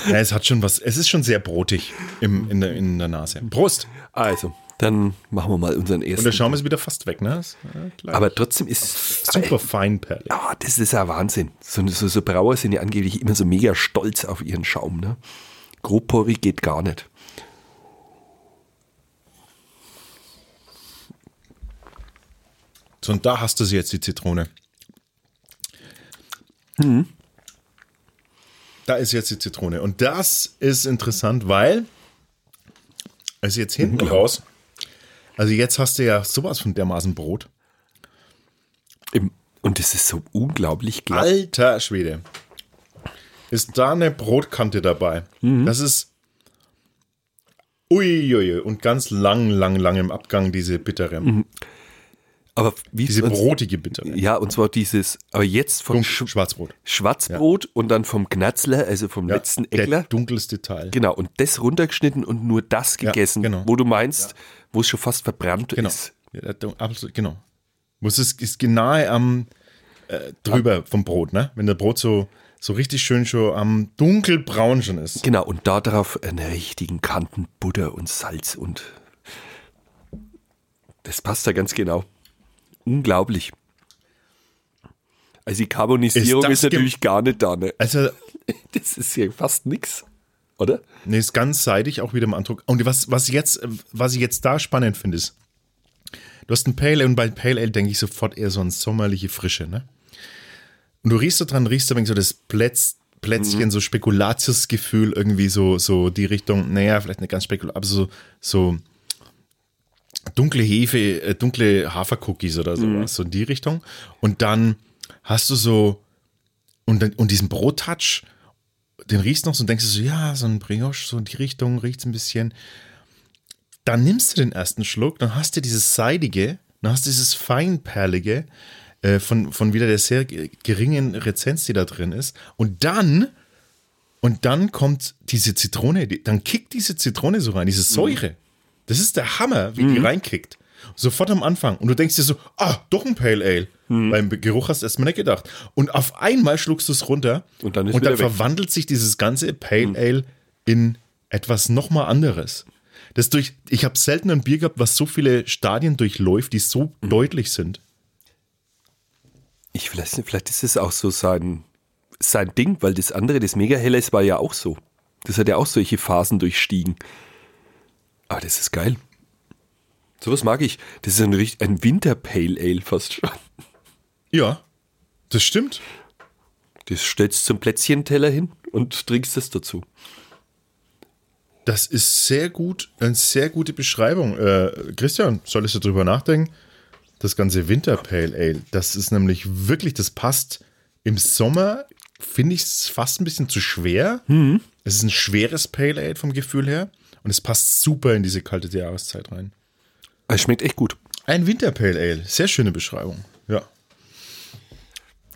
Ja, es hat schon was, es ist schon sehr brotig im, in, der, in der Nase. Prost! Also, dann machen wir mal unseren Und der ersten. Schaum ist wieder fast weg, ne? Ist, äh. Aber trotzdem ist super feinperlig. Ja, das ist ja Wahnsinn. So, so, so Brauer sind ja angeblich immer so mega stolz auf ihren Schaum. Ne? Grobporig geht gar nicht. So, und da hast du sie jetzt, die Zitrone. Da ist jetzt die Zitrone. Und das ist interessant, weil also jetzt hinten raus, also jetzt hast du ja sowas von dermaßen Brot. Und das ist so unglaublich glatt. Alter Schwede. Ist da eine Brotkante dabei? Das ist uiuiui und ganz lang, lang, lang im Abgang diese bittere, Aber wie diese brotige bittere. Ja, und zwar dieses, aber jetzt vom Dunkel- Sch Schwarzbrot. Schwarzbrot und dann vom Knatzler, also vom Ja, letzten der Eckler. dunkelste Teil. Genau, und das runtergeschnitten und nur das Ja, gegessen, genau. wo du meinst, wo es schon fast verbrannt Genau. ist. Ja, der absolut, genau. Muss es ist nahe am äh, drüber vom Brot, ne? Wenn der Brot so, so richtig schön schon am dunkelbraun schon ist. Genau, und da drauf einen richtigen Kanten Butter und Salz und das passt da ganz genau. Unglaublich. Also die Karbonisierung Ist ist, natürlich gar nicht da, ne? Also, Das ist ja fast nix, oder? ne, ist ganz seidig auch wieder im Andruck. Und was, was, jetzt, was ich jetzt da spannend finde, ist, du hast ein Pale Ale und bei Pale Ale denke ich sofort eher so an sommerliche Frische, ne? Und du riechst da dran, riechst da so das Plätz, Plätzchen, so Spekulatiusgefühl, irgendwie so, so die Richtung, naja, vielleicht nicht ganz spekulativ, aber so, so dunkle Hefe, äh, dunkle Hafercookies oder sowas, so in die Richtung. Und dann hast du so, und, dann, und diesen Brottouch, den riechst du noch so und denkst du so, ja, so ein Brioche, so in die Richtung riecht ein bisschen. Dann nimmst du den ersten Schluck, dann hast du dieses Seidige, dann hast du dieses Feinperlige äh, von, von wieder der sehr ge- geringen Rezenz, die da drin ist. Und dann, und dann kommt diese Zitrone, die, dann kickt diese Zitrone so rein, diese Säure. Das ist der Hammer, wie die reinkickt. Sofort am Anfang. Und du denkst dir so, ah, doch ein Pale Ale. Beim Geruch hast du erstmal nicht gedacht. Und auf einmal schluckst du es runter Und dann ist und dann wieder weg. verwandelt sich dieses ganze Pale Ale in etwas nochmal anderes. Das durch, ich habe selten ein Bier gehabt, was so viele Stadien durchläuft, die so deutlich sind. Ich vielleicht, vielleicht ist es auch so sein, sein Ding, weil das andere, das mega helles war ja auch so. Das hat ja auch solche Phasen durchstiegen. Aber das ist geil. Sowas mag ich. Das ist ein, ein Winter Pale Ale fast schon. Ja, das stimmt. Das stellst du zum Plätzchenteller hin und trinkst das dazu. Das ist sehr gut, eine sehr gute Beschreibung. Äh, Christian, solltest du drüber nachdenken? Das ganze Winter Pale Ale, das ist nämlich wirklich, das passt im Sommer, finde ich es fast ein bisschen zu schwer. Es ist ein schweres Pale Ale vom Gefühl her und es passt super in diese kalte Jahreszeit rein. Es schmeckt echt gut. Ein Winter Pale Ale, sehr schöne Beschreibung. Ja.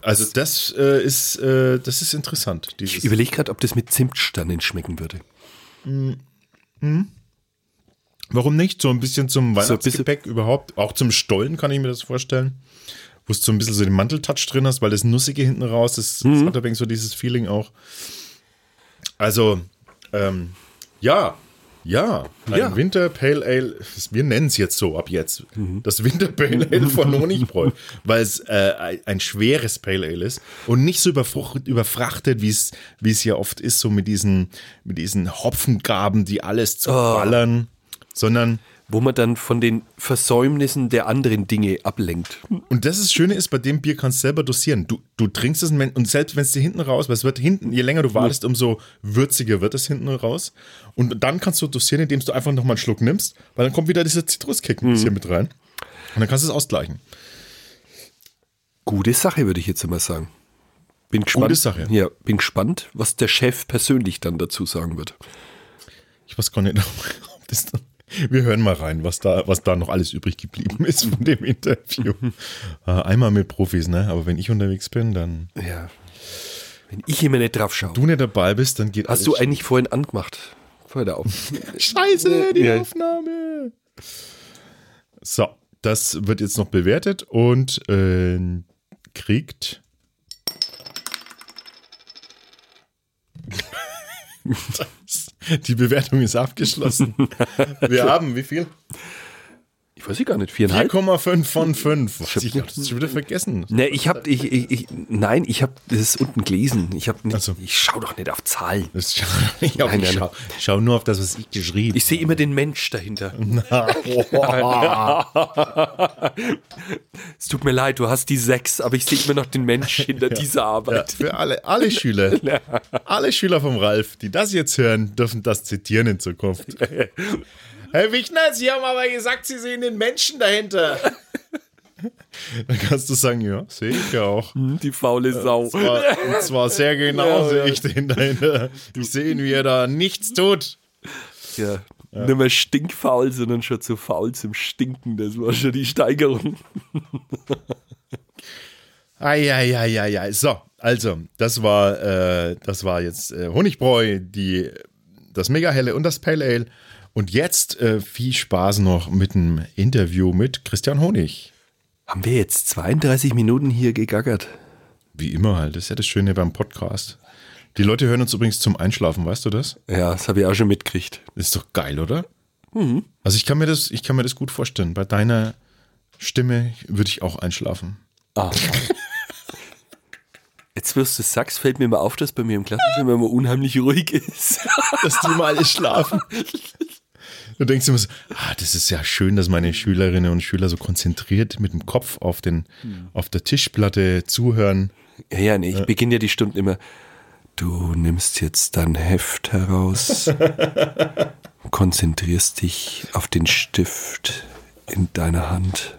Also das äh, ist, äh, das ist interessant. Ich Dieses, überlege gerade, ob das mit Zimtsternen schmecken würde. Warum nicht? So ein bisschen zum So Weihnachtsgepäck überhaupt. Auch zum Stollen kann ich mir das vorstellen. Wo du so ein bisschen so den Manteltouch drin hast, weil das Nussige hinten raus, das, das hat ein wenig so dieses Feeling auch. Also, ähm, ja, ja, ein Ja. Winter Pale Ale, wir nennen es jetzt so ab jetzt, das Winter Pale Ale von Honigbräu, weil es äh, ein- schweres Pale Ale ist und nicht so überfrachtet, wie es wie es ja oft ist, so mit diesen, mit diesen Hopfengaben, die alles zu ballern, sondern Wo man dann von den Versäumnissen der anderen Dinge ablenkt. Und das ist das Schöne ist, bei dem Bier kannst du selber dosieren. Du, du trinkst es und selbst wenn es dir hinten raus, weil es wird hinten, je länger du wartest, umso würziger wird es hinten raus. Und dann kannst du dosieren, indem du einfach nochmal einen Schluck nimmst, weil dann kommt wieder dieser Zitruskick ein bisschen mit rein. Und dann kannst du es ausgleichen. Gute Sache, würde ich jetzt mal sagen. Bin gespannt. Gute Sache. Ja, bin gespannt, was der Chef persönlich dann dazu sagen wird. Ich weiß gar nicht, ob das dann. Wir hören mal rein, was da, was da noch alles übrig geblieben ist von dem Interview. Äh, Einmal mit Profis, ne? Aber wenn ich unterwegs bin, dann. Ja. Wenn ich immer nicht drauf schaue. du nicht dabei bist, dann geht Hast du eigentlich vorhin angemacht? Vor der Auf Scheiße, die Ja. Aufnahme. So, das wird jetzt noch bewertet und äh, kriegt. Das, die Bewertung ist abgeschlossen. Wir haben wie viel? Ich weiß ich gar nicht, viereinhalb? 4,5 von 5. Was, ich hab das schon wieder vergessen. Ne, ich hab, ich, ich, ich, nein, ich habe das unten gelesen. Ich habe, Ach so. ich schau doch nicht auf Zahlen. Das schau, ich, auf, Nein, ich nein, schau, nur auf das, was ich geschrieben Ich sehe immer den Mensch dahinter. Es tut mir leid, du hast die sechs, aber ich sehe immer noch den Mensch hinter dieser Ja, Arbeit. für alle, alle Schüler, alle Schüler vom Ralf, die das jetzt hören, dürfen das zitieren in Zukunft. Herr Wichner, Sie haben aber gesagt, Sie sehen den Menschen dahinter. Dann kannst du sagen, ja, sehe ich ja auch. Hm, Die faule Sau. Und zwar, und zwar sehr genau Ja, sehe ja. ich den dahinter. Ich sehe ihn, wie er da nichts tut. Ja. Nicht mehr stinkfaul, sondern schon zu faul zum Stinken. Das war schon die Steigerung. Eieieiei. So, also, das war, äh, das war jetzt äh, Honigbräu, die, das Mega Helle und das Pale Ale. Und jetzt äh, viel Spaß noch mit dem Interview mit Christian Honig. Haben wir jetzt 32 Minuten hier gegackert? Wie immer halt, das ist ja das Schöne beim Podcast. Die Leute hören uns übrigens zum Einschlafen, weißt du das? Ja, das habe ich auch schon mitgekriegt. Das ist doch geil, oder? Also ich kann mir das, ich kann mir das gut vorstellen. Bei deiner Stimme würde ich auch einschlafen. Ah. Jetzt wirst du sagst, fällt mir immer auf, dass bei mir im Klassenzimmer immer unheimlich ruhig ist. dass die mal alle schlafen. Du denkst immer so, ah, das ist ja schön, dass meine Schülerinnen und Schüler so konzentriert mit dem Kopf auf, den, auf der Tischplatte zuhören. Ja, ja, nee, ich beginne ja die Stunden immer. Du nimmst jetzt dein Heft heraus, konzentrierst dich auf den Stift in deiner Hand.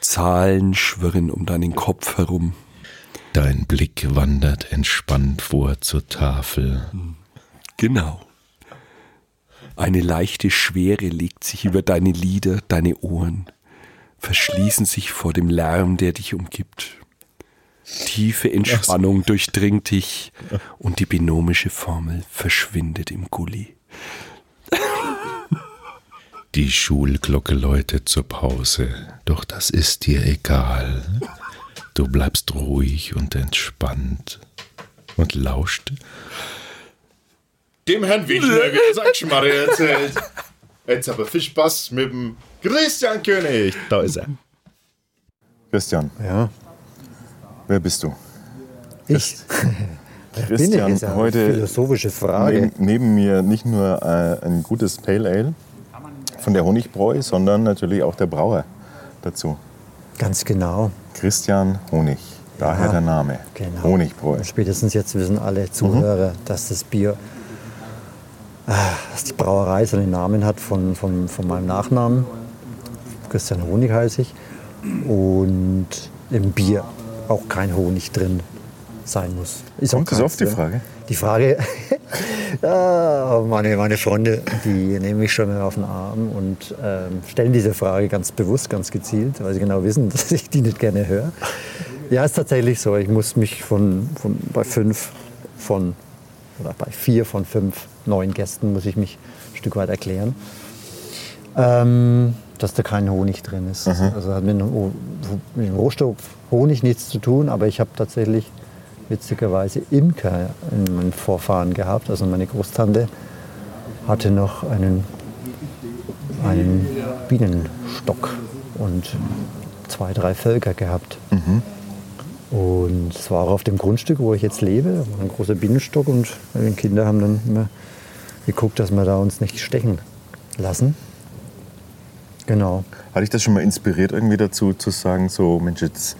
Zahlen schwirren um deinen Kopf herum. Dein Blick wandert entspannt vor zur Tafel. Genau. Eine leichte Schwere legt sich über deine Lider, deine Ohren, verschließen sich vor dem Lärm, der dich umgibt. Tiefe Entspannung durchdringt dich und die binomische Formel verschwindet im Gully. Die Schulglocke läutet zur Pause, doch das ist dir egal. Du bleibst ruhig und entspannt und lauscht. Dem Herrn wird sein Schmarre erzählt. Jetzt aber viel Spaß mit dem Christian König. Da ist er. Christian, Ja, wer bist du? ich. Christian, eine heute philosophische Frage. neben, neben mir nicht nur äh, ein gutes Pale Ale von der Honigbräu, sondern natürlich auch der Brauer dazu. Ganz genau. Christian Honig. Daher Ja, der Name. genau. Honigbräu. Und spätestens jetzt wissen alle Zuhörer, dass das Bier, dass die Brauerei so einen Namen hat von, von, von meinem Nachnamen. Christian Honig heiße ich. Und im Bier auch kein Honig drin sein muss. Ist auch keins oft die. Frage? Die Frage, ja, meine, meine Freunde, die nehmen mich schon mal auf den Arm und ähm, stellen diese Frage ganz bewusst, ganz gezielt, weil sie genau wissen, dass ich die nicht gerne höre. Ja, ist tatsächlich so. Ich muss mich von, von bei fünf von oder bei vier von fünf neuen Gästen muss ich mich ein Stück weit erklären, ähm, dass da kein Honig drin ist. Also hat mit dem, Rohstoff Honig nichts zu tun, aber ich habe tatsächlich witzigerweise Imker in meinen Vorfahren gehabt. Also meine Großtante hatte noch einen, einen Bienenstock und zwei, drei Völker gehabt. Und es war auch auf dem Grundstück, wo ich jetzt lebe, ein großer Bienenstock und die Kinder haben dann immer geguckt, dass wir da uns nicht stechen lassen. Genau. Hat dich das schon mal inspiriert, irgendwie dazu zu sagen, so, Mensch, jetzt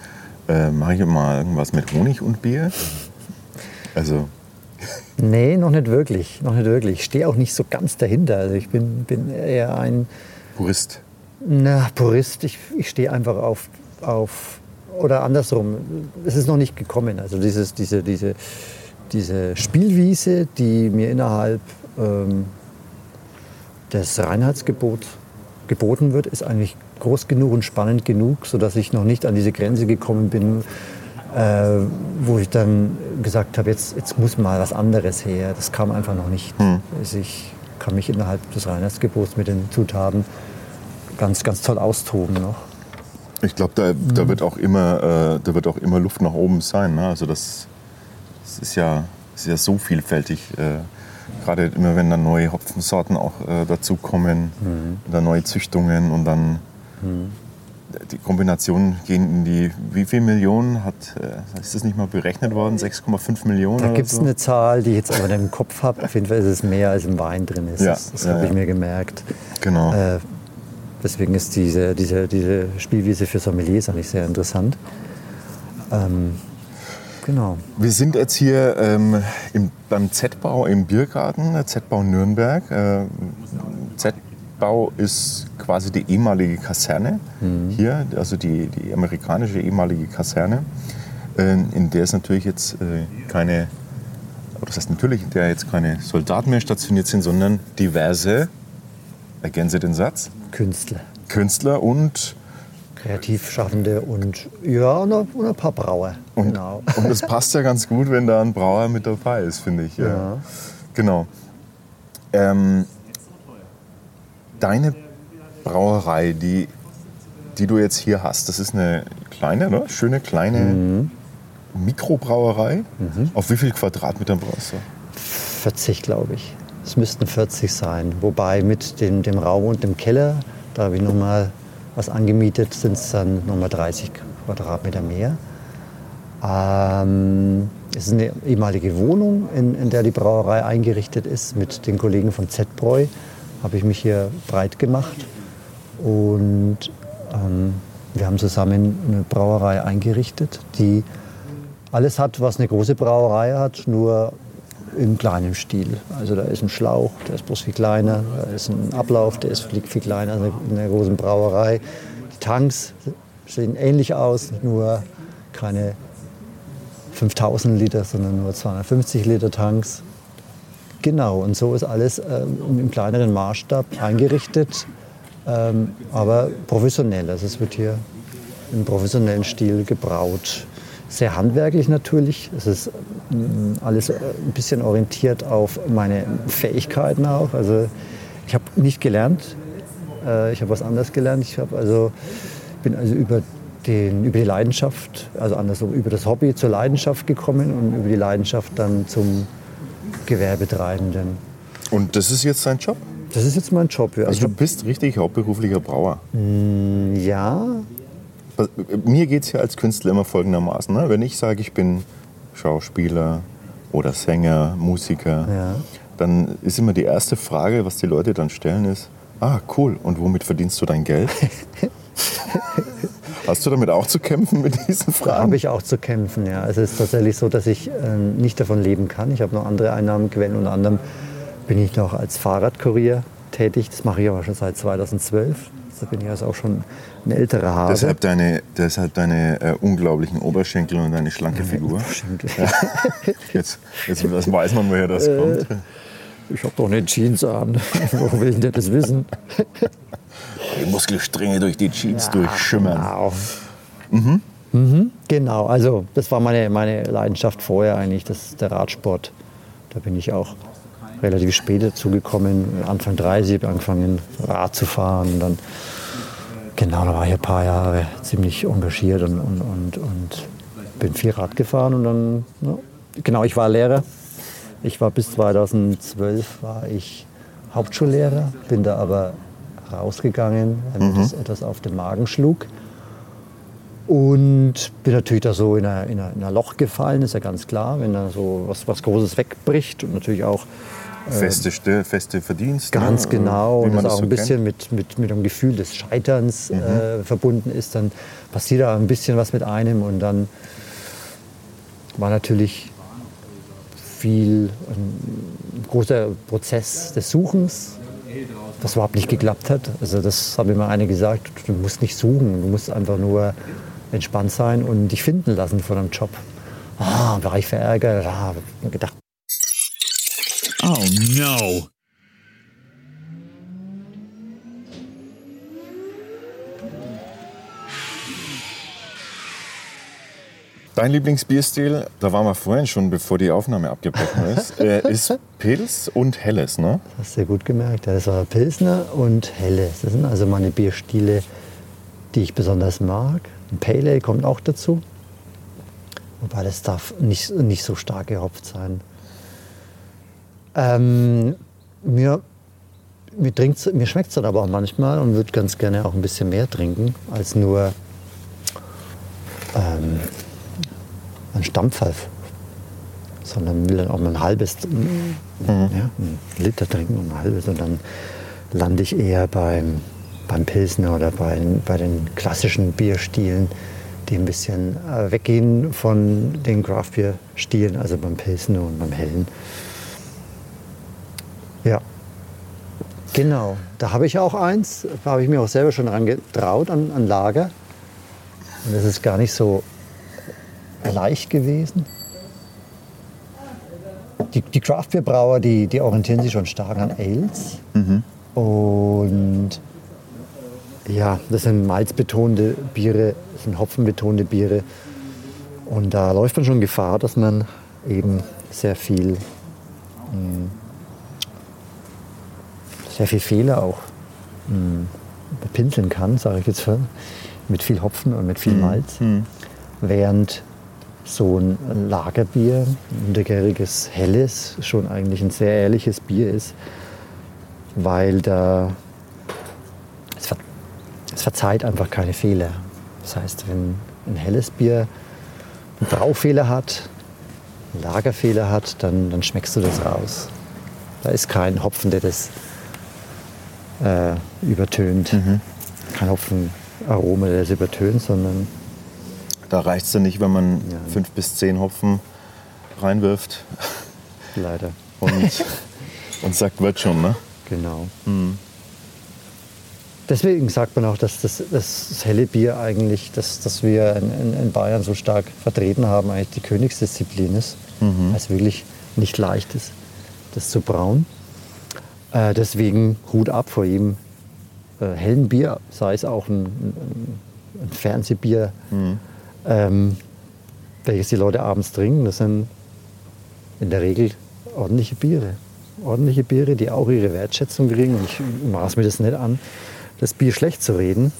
äh, mache ich mal irgendwas mit Honig und Bier? Also, Nee, noch nicht wirklich. Noch nicht wirklich. Ich stehe auch nicht so ganz dahinter. Also ich bin, bin eher ein Purist. na, Purist. Ich, ich stehe einfach auf, auf, oder andersrum. Es ist noch nicht gekommen. Also dieses, diese, diese, diese Spielwiese, die mir innerhalb ähm, des Reinheitsgebots geboten wird, ist eigentlich groß genug und spannend genug, sodass ich noch nicht an diese Grenze gekommen bin, äh, wo ich dann gesagt habe, jetzt, jetzt muss mal was anderes her. Das kam einfach noch nicht. Also ich kann mich innerhalb des Reinheitsgebots mit den Zutaten ganz, ganz toll austoben noch. Ich glaube, da, da wird auch immer, äh, da wird auch immer Luft nach oben sein. Ne? Also das, das ist ja, das ist ja so vielfältig. Äh, Gerade immer, wenn dann neue Hopfensorten auch äh, dazukommen, dann neue Züchtungen und dann die Kombinationen gehen in die, wie viel Millionen hat, äh, ist das nicht mal berechnet worden? 6,5 Millionen Da gibt es so? eine Zahl, die ich jetzt aber nicht im Kopf habe. Auf jeden Fall ist es mehr, als im Wein drin ist. Ja, Das, das ja, habe ich ja. mir gemerkt. Genau. Äh, deswegen ist diese, diese, diese Spielwiese für Sommeliers eigentlich sehr interessant. Ähm, genau. Wir sind jetzt hier ähm, im, beim Z-Bau im Biergarten, Z-Bau Nürnberg. Äh, Z-Bau ist quasi die ehemalige Kaserne hier, also die, die amerikanische ehemalige Kaserne, äh, in der es natürlich jetzt äh, keine, das heißt natürlich, in der jetzt keine Soldaten mehr stationiert sind, sondern diverse, ergänze den Satz, Künstler, Künstler und Kreativschaffende und ja, und ein, paar Brauer. Und, genau. und es passt ja ganz gut, wenn da ein Brauer mit dabei ist, finde ich. Ja. Genau. Ähm, deine Brauerei, die, die du jetzt hier hast, das ist eine kleine, ne? schöne kleine Mhm. Mikrobrauerei. Auf wie viel Quadratmetern brauchst du? 40, glaube ich. Es müssten 40 sein. Wobei mit dem, dem Raum und dem Keller, da habe ich nochmal was angemietet, sind es dann nochmal 30 Quadratmeter mehr. Ähm, es ist eine ehemalige Wohnung, in, in der die Brauerei eingerichtet ist. Mit den Kollegen von Z-Bräu habe ich mich hier breit gemacht. Und ähm, wir haben zusammen eine Brauerei eingerichtet, die alles hat, was eine große Brauerei hat, nur im kleinen Stil. Also da ist ein Schlauch, der ist bloß viel kleiner, da ist ein Ablauf, der ist viel, kleiner als in einer großen Brauerei. Die Tanks sehen ähnlich aus, nur keine 5000 Liter, sondern nur 250 Liter Tanks. Genau, und so ist alles ähm, im kleineren Maßstab eingerichtet, ähm, aber professionell. Also es wird hier im professionellen Stil gebraut. Sehr handwerklich natürlich. Es ist mm, alles äh, ein bisschen orientiert auf meine Fähigkeiten auch. Also ich habe nicht gelernt, äh, ich habe was anderes gelernt. Ich habe also bin also über den, über die Leidenschaft, also andersrum über das Hobby zur Leidenschaft gekommen und über die Leidenschaft dann zum Gewerbetreibenden. Und das ist jetzt dein Job? Das ist jetzt mein Job. Ja. Also du bist richtig hauptberuflicher Brauer. ja, Mir geht es ja als Künstler immer folgendermaßen. Ne? Wenn ich sage, ich bin Schauspieler oder Sänger, Musiker, Ja. dann ist immer die erste Frage, was die Leute dann stellen, ist, ah, cool, und womit verdienst du dein Geld? Hast du damit auch zu kämpfen mit diesen Da Fragen? habe ich auch zu kämpfen. Ja. Also es ist tatsächlich so, dass ich ähm, nicht davon leben kann. Ich habe noch andere Einnahmequellen. Unter anderem bin ich noch als Fahrradkurier tätig. Das mache ich aber schon seit 2012. Da bin ich also auch schon ein älterer Hase. Deshalb deine, deshalb deine äh, unglaublichen Oberschenkel und deine schlanke Figur. Schenkel. Jetzt, jetzt das weiß man, woher das Äh. kommt. Ich habe doch eine Jeans an. Wo will ich denn das wissen? Die Muskelstränge durch die Jeans durchschimmern. Genau. Mhm. Genau, also das war meine, meine Leidenschaft vorher eigentlich, das ist der Radsport. Da bin ich auch relativ spät dazu gekommen, Anfang 30 habe ich angefangen Rad zu fahren. Dann, genau, da war ich ein paar Jahre ziemlich engagiert und, und, und, und bin viel Rad gefahren. Und dann, ja, genau, ich war Lehrer. Ich war bis 2012 war ich Hauptschullehrer, bin da aber rausgegangen, weil mir das etwas auf den Magen schlug. Und bin natürlich da so in ein Loch gefallen, ist ja ganz klar, wenn da so was, was Großes wegbricht und natürlich auch Feste, Stell- feste Verdienst. ganz ne? genau und man das auch so ein bisschen kennt. mit, mit, mit einem Gefühl des Scheiterns äh, verbunden ist, dann passiert da ein bisschen was mit einem und dann war natürlich viel ein großer Prozess des Suchens, was überhaupt nicht geklappt hat. Also das hat mir mal einer gesagt, du musst nicht suchen, du musst einfach nur entspannt sein und dich finden lassen von einem Job. Ah, war ich verärgert, ah, gedacht, Oh no. Dein Lieblingsbierstil, da waren wir vorhin schon, bevor die Aufnahme abgebrochen ist, äh, ist Pilz und Helles, ne? Das hast du gut gemerkt. Ja, Das war Pilsner und Helles. Das sind also meine Bierstile, die ich besonders mag. Ein Pale Ale kommt auch dazu. Wobei das darf nicht, nicht so stark gehopft sein. Ähm, mir mir, trinkt's- mir schmeckt es dann aber auch manchmal und würde ganz gerne auch ein bisschen mehr trinken als nur ähm, ein Stammpfeif. Sondern will dann auch mal ein halbes, ja, ein Liter trinken und ein halbes. Und dann lande ich eher beim, beim Pilsner oder bei, bei den klassischen Bierstilen, die ein bisschen äh, weggehen von den Craft Beer Stilen, also beim Pilsner und beim Hellen. Genau, da habe ich auch eins, da habe ich mir auch selber schon dran getraut an, an Lager. Und das ist gar nicht so leicht gewesen. Die, die Craft Beer Brauer, die, die orientieren sich schon stark an Ales. Und ja, das sind malzbetonte Biere, das sind hopfenbetonte Biere. Und da läuft man schon Gefahr, dass man eben sehr viel sehr viel Fehler auch mh, pinseln kann, sage ich jetzt mal, mit viel Hopfen und mit viel Malz. Während so ein Lagerbier, ein untergäriges Helles, schon eigentlich ein sehr ehrliches Bier ist, weil da es, ver es verzeiht einfach keine Fehler. Das heißt, wenn ein helles Bier einen Braufehler hat, einen Lagerfehler hat, dann, dann schmeckst du das raus. Da ist kein Hopfen, der das äh, übertönt. Kein Hopfenaroma, der das übertönt, sondern Da reicht es dann nicht, wenn man Ja. fünf bis zehn Hopfen reinwirft leider. und, und sagt, wird schon, ne? Genau. Deswegen sagt man auch, dass das, das helle Bier eigentlich, das, das wir in, in, Bayern so stark vertreten haben, eigentlich die Königsdisziplin ist. Weil es wirklich nicht leicht ist, das zu brauen. Äh, deswegen Hut ab vor jedem äh, hellen Bier, sei es auch ein, ein, ein Fernsehbier, ähm, welches die Leute abends trinken. Das sind in der Regel ordentliche Biere. Ordentliche Biere, die auch ihre Wertschätzung kriegen. Und ich maß mir das nicht an, das Bier schlecht zu reden.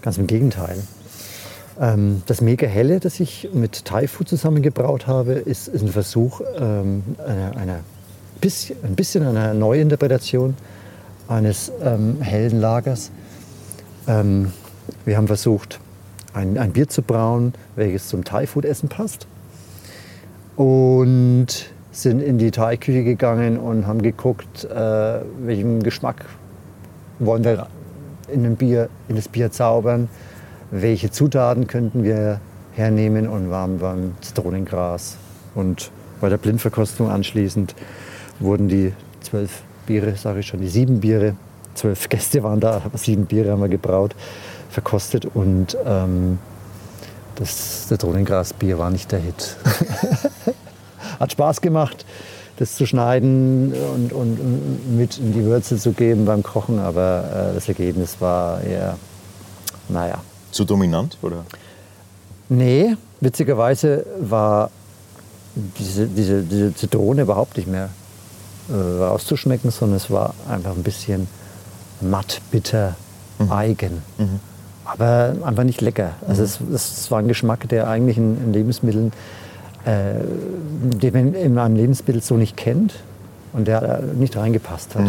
Ganz im Gegenteil. Ähm, das mega helle, das ich mit Thai Food zusammengebraut habe, ist, ist ein Versuch ähm, einer, einer bisschen, ein bisschen einer Neuinterpretation eines ähm, hellen Lagers. Ähm, wir haben versucht, ein, ein Bier zu brauen, welches zum Thai-Food-Essen passt. Und sind in die Thai-Küche gegangen und haben geguckt, äh, welchen Geschmack wollen wir in, Bier, in das Bier zaubern, welche Zutaten könnten wir hernehmen und waren beim Zitronengras. Und bei der Blindverkostung anschließend wurden die zwölf Biere, sage ich schon, die sieben Biere, zwölf Gäste waren da, aber sieben Biere haben wir gebraut, verkostet und ähm, das Zitronengrasbier war nicht der Hit. Hat Spaß gemacht, das zu schneiden und, und, und mit in die Würze zu geben beim Kochen, aber äh, das Ergebnis war eher, naja. Zu dominant, oder? Nee, witzigerweise war diese, diese, diese Zitrone überhaupt nicht mehr äh, rauszuschmecken, sondern es war einfach ein bisschen matt, bitter, eigen. Aber einfach nicht lecker. Also es, es war ein Geschmack, der eigentlich in, in Lebensmitteln, äh, den man in einem Lebensmittel so nicht kennt und der äh, nicht reingepasst hat.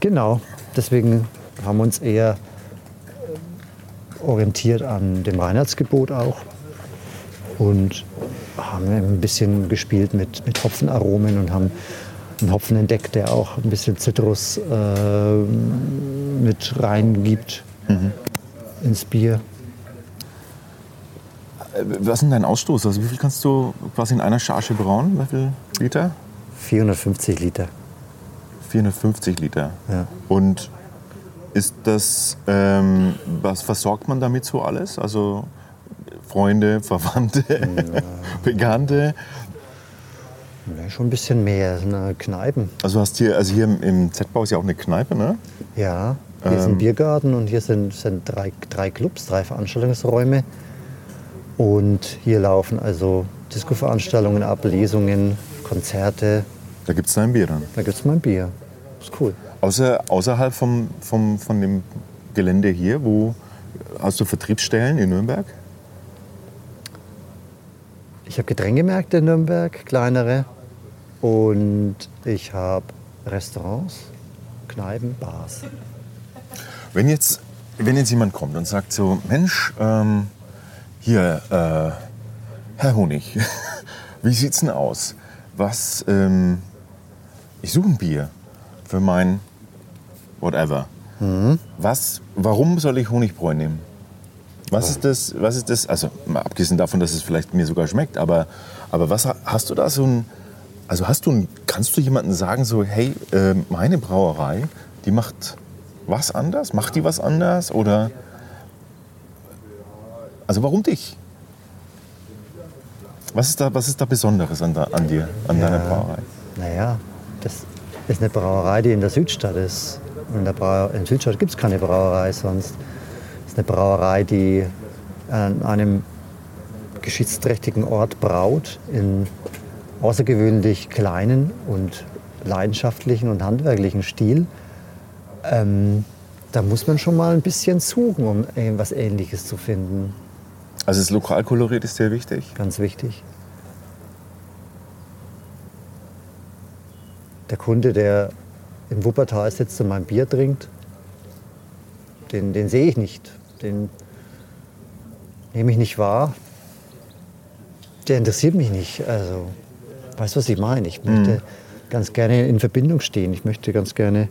Genau, deswegen haben wir uns eher äh, orientiert an dem Reinheitsgebot auch und haben ein bisschen gespielt mit, mit Hopfenaromen und haben einen Hopfen entdeckt, der auch ein bisschen Zitrus äh, mit reingibt ins Bier. Äh, Was ist denn dein Ausstoß? Also wie viel kannst du quasi in einer Charge brauen? Wie viel Liter? 450 Liter. 450 Liter. Ja. Und ist das, ähm, was versorgt man damit so alles? Also Freunde, Verwandte, Bekannte? Ja, schon ein bisschen mehr, äh, Kneipen. Also hast hier, also hier im- im Z-Bau ist ja auch eine Kneipe, ne? Ja, Hier ist ein Ähm, Biergarten und hier sind, sind drei, drei Clubs, drei Veranstaltungsräume. Und hier laufen also Disco-Veranstaltungen ab, Lesungen, Konzerte. Da gibt es ein Bier dann. Da gibt es mal ein Bier. Ist cool. Außer, außerhalb vom, vom, von dem Gelände hier, wo hast du Vertriebsstellen in Nürnberg? Ich habe Getränkemärkte in Nürnberg, kleinere. Und ich habe Restaurants, Kneipen, Bars. Wenn jetzt, wenn jetzt jemand kommt und sagt so, Mensch, ähm, hier, äh, Herr Honig, wie sieht's denn aus? Was, ähm, ich suche ein Bier für mein whatever. Was, warum soll ich Honigbräu nehmen? Was ist das, was ist das, also mal abgesehen davon, dass es vielleicht mir sogar schmeckt, aber, aber was ha- hast du da so ein, also hast du ein, kannst du jemandem sagen so, hey, äh, meine Brauerei, die macht was anders? Macht die was anders oder, also warum dich? Was ist da, was ist da Besonderes an, da, an dir, an deiner Brauerei? Naja, das ist eine Brauerei, die in der Südstadt ist. Und in der, Brau in der Südstadt gibt es keine Brauerei sonst. Es ist eine Brauerei, die an einem geschichtsträchtigen Ort braut, in außergewöhnlich kleinen und leidenschaftlichen und handwerklichen Stil. Ähm, da muss man schon mal ein bisschen suchen, um etwas Ähnliches zu finden. Also das Lokalkolorit ist sehr wichtig. Ganz wichtig. Der Kunde, der in Wuppertal sitzt und mein Bier trinkt, den, den sehe ich nicht. Den nehme ich nicht wahr. Der interessiert mich nicht. Also, weißt du, was ich meine? Ich möchte ganz gerne in Verbindung stehen. Ich möchte ganz gerne.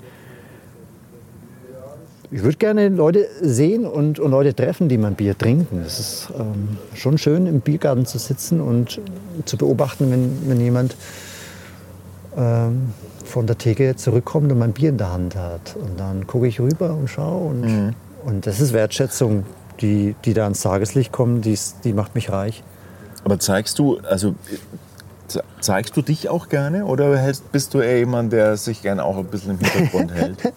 Ich würde gerne Leute sehen und, und Leute treffen, die mein Bier trinken. Es ist ähm, schon schön, im Biergarten zu sitzen und zu beobachten, wenn, wenn jemand ähm, von der Theke zurückkommt und mein Bier in der Hand hat. Und dann gucke ich rüber und schaue. Und, und das ist Wertschätzung, die, die da ans Tageslicht kommt, die, die macht mich reich. Aber zeigst du, also ze- zeigst du dich auch gerne oder bist du eher jemand, der sich gerne auch ein bisschen im Hintergrund hält?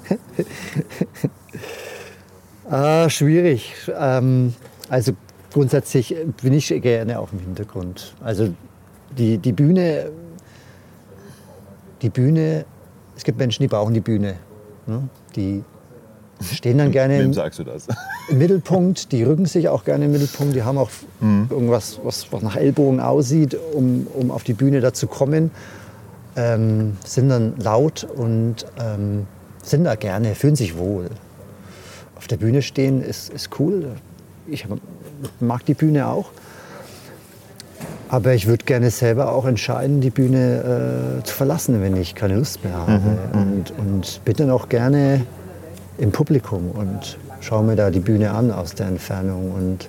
Ah, schwierig. Ähm, also grundsätzlich bin ich gerne auch im Hintergrund. Also die, die Bühne, die Bühne, es gibt Menschen, die brauchen die Bühne. Ne? Die stehen dann gerne im, im Mittelpunkt, die rücken sich auch gerne im Mittelpunkt, die haben auch irgendwas, was, was nach Ellbogen aussieht, um, um auf die Bühne da zu kommen, ähm, sind dann laut und ähm, sind da gerne, fühlen sich wohl. Auf der Bühne stehen ist, ist cool. Ich mag die Bühne auch. Aber ich würde gerne selber auch entscheiden, die Bühne äh, zu verlassen, wenn ich keine Lust mehr habe. Und, und bin dann auch gerne im Publikum und schaue mir da die Bühne an aus der Entfernung. Und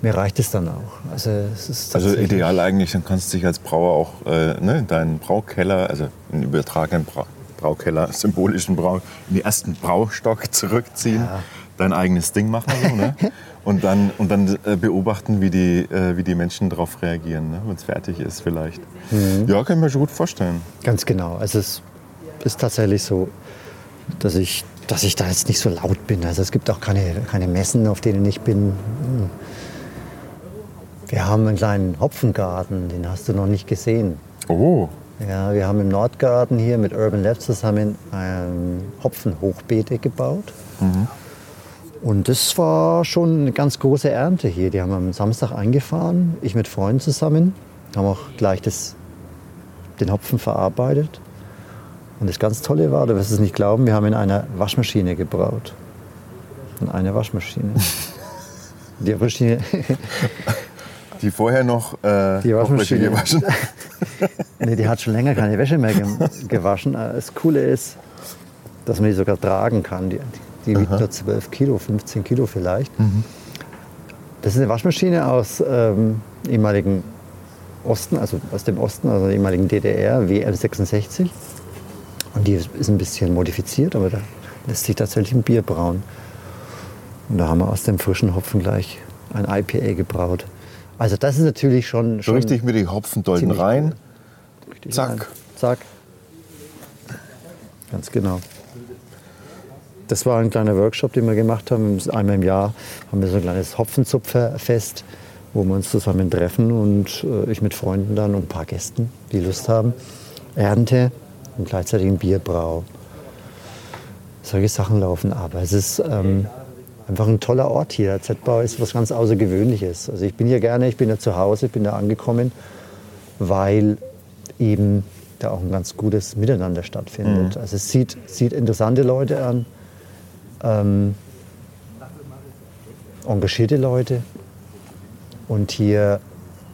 mir reicht es dann auch. Also, es ist Also ideal eigentlich, dann kannst du dich als Brauer auch äh, ne, in deinen Braukeller, also in den übertragenen Bra Braukeller, symbolischen Brau, in den ersten Braustock zurückziehen, Ja. Dein eigenes Ding machen so, ne? und dann, und dann äh, beobachten, wie die, äh, wie die Menschen darauf reagieren, ne? wenn es fertig ist vielleicht. Mhm. Ja, kann ich mir schon gut vorstellen. Ganz genau. Also es ist tatsächlich so, dass ich, dass ich da jetzt nicht so laut bin. Also es gibt auch keine, keine Messen, auf denen ich bin. Wir haben einen kleinen Hopfengarten, den hast du noch nicht gesehen. Oh, Ja, wir haben im Nordgarten hier mit Urban Labs zusammen ähm, Hopfenhochbeete gebaut. Und das war schon eine ganz große Ernte hier. Die haben am Samstag eingefahren, ich mit Freunden zusammen. Haben auch gleich das, den Hopfen verarbeitet. Und das ganz Tolle war, du wirst es nicht glauben, wir haben in einer Waschmaschine gebraut. In einer Waschmaschine. Die Waschmaschine, die vorher noch äh, Die Waschmaschine. gewaschen. Nee, die hat schon länger keine Wäsche mehr ge gewaschen. Äh, Das Coole ist, dass man die sogar tragen kann. Die, die wiegt nur 12 Kilo, 15 Kilo vielleicht. Das ist eine Waschmaschine aus ähm, ehemaligen Osten, also aus dem Osten, also der ehemaligen DDR, WM66. Und die ist ein bisschen modifiziert, aber da lässt sich tatsächlich ein Bier brauen. Und da haben wir aus dem frischen Hopfen gleich ein IPA gebraut. Also das ist natürlich schon, So schon richtig mit den Hopfendolden rein. Zack. rein. Zack. Ganz genau. Das war ein kleiner Workshop, den wir gemacht haben. Einmal im Jahr haben wir so ein kleines Hopfenzupferfest, wo wir uns zusammen treffen und äh, ich mit Freunden dann und ein paar Gästen, die Lust haben, ernte und gleichzeitig ein Bier brau. Solche Sachen laufen ab. Es ist ähm, einfach ein toller Ort hier. Z-Bau ist was ganz Außergewöhnliches. Also ich bin hier gerne, ich bin ja zu Hause, ich bin da angekommen, weil eben da auch ein ganz gutes Miteinander stattfindet. Also es sieht, sieht interessante Leute an, ähm, engagierte Leute. Und hier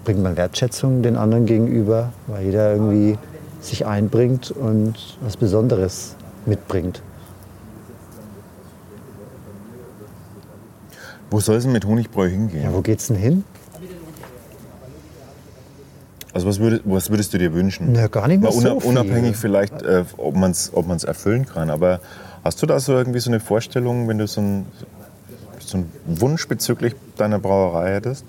bringt man Wertschätzung den anderen gegenüber, weil jeder irgendwie sich einbringt und was Besonderes mitbringt. Wo soll es denn mit Honigbräu hingehen? Ja, wo geht's denn hin? Also was, würdest, was würdest du dir wünschen? Na, gar nicht mehr Mal so viel. Unabhängig vielleicht, äh, ob man es ob man's erfüllen kann. Aber hast du da so irgendwie so eine Vorstellung, wenn du so, ein, so einen Wunsch bezüglich deiner Brauerei hättest?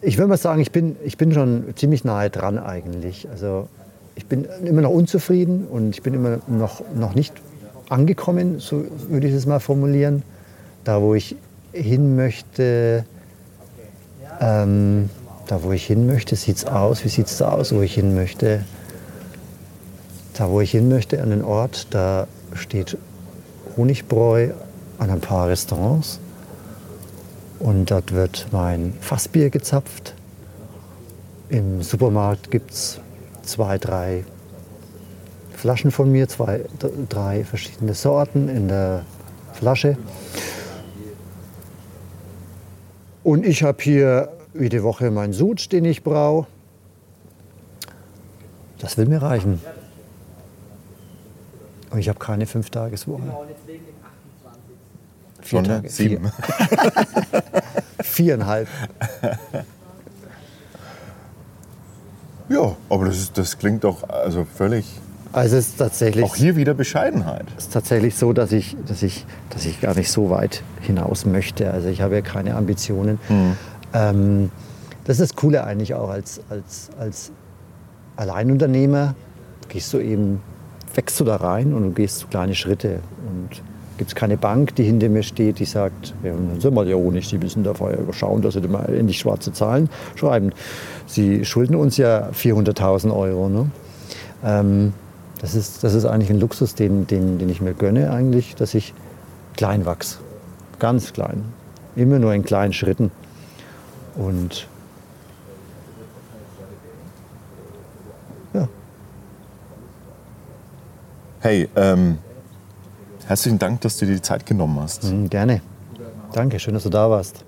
Ich würde mal sagen, ich bin, ich bin schon ziemlich nahe dran eigentlich. Also ich bin immer noch unzufrieden und ich bin immer noch, noch nicht angekommen, so würde ich es mal formulieren. Da, wo ich hin möchte, ähm, da, wo ich hin möchte, sieht es aus. Wie sieht es da aus, wo ich hin möchte? Da, wo ich hin möchte, an den Ort, da steht Honigbräu an ein paar Restaurants. Und dort wird mein Fassbier gezapft. Im Supermarkt gibt es zwei, drei Flaschen von mir, zwei, drei verschiedene Sorten in der Flasche. Und ich habe hier jede Woche meinen Sud, den ich brauche. Das will mir reichen. Und ich habe keine Fünftageswoche. Vier Sondern Tage, sieben. Viereinhalb. Ja, aber das, ist, das klingt doch also völlig. Also es ist tatsächlich, Auch hier wieder Bescheidenheit. es ist tatsächlich so, dass ich, dass, ich, dass ich gar nicht so weit hinaus möchte. Also ich habe ja keine Ambitionen. Ähm, das ist das Coole eigentlich auch als, als, als Alleinunternehmer. Gehst du eben, wächst du da rein und gehst so kleine Schritte. Und gibt es keine Bank, die hinter mir steht, die sagt, ja, dann sind wir ja auch nicht, die müssen da vorher schauen, dass sie mal die schwarze Zahlen schreiben. Sie schulden uns ja 400.000 Euro. Ne? Ähm, das, ist, das ist eigentlich ein Luxus, den, den, den ich mir gönne eigentlich, dass ich klein wachse. Ganz klein. Immer nur in kleinen Schritten. Und Hey, ähm, herzlichen Dank, dass du dir die Zeit genommen hast. Mhm, gerne. Danke, schön, dass du da warst.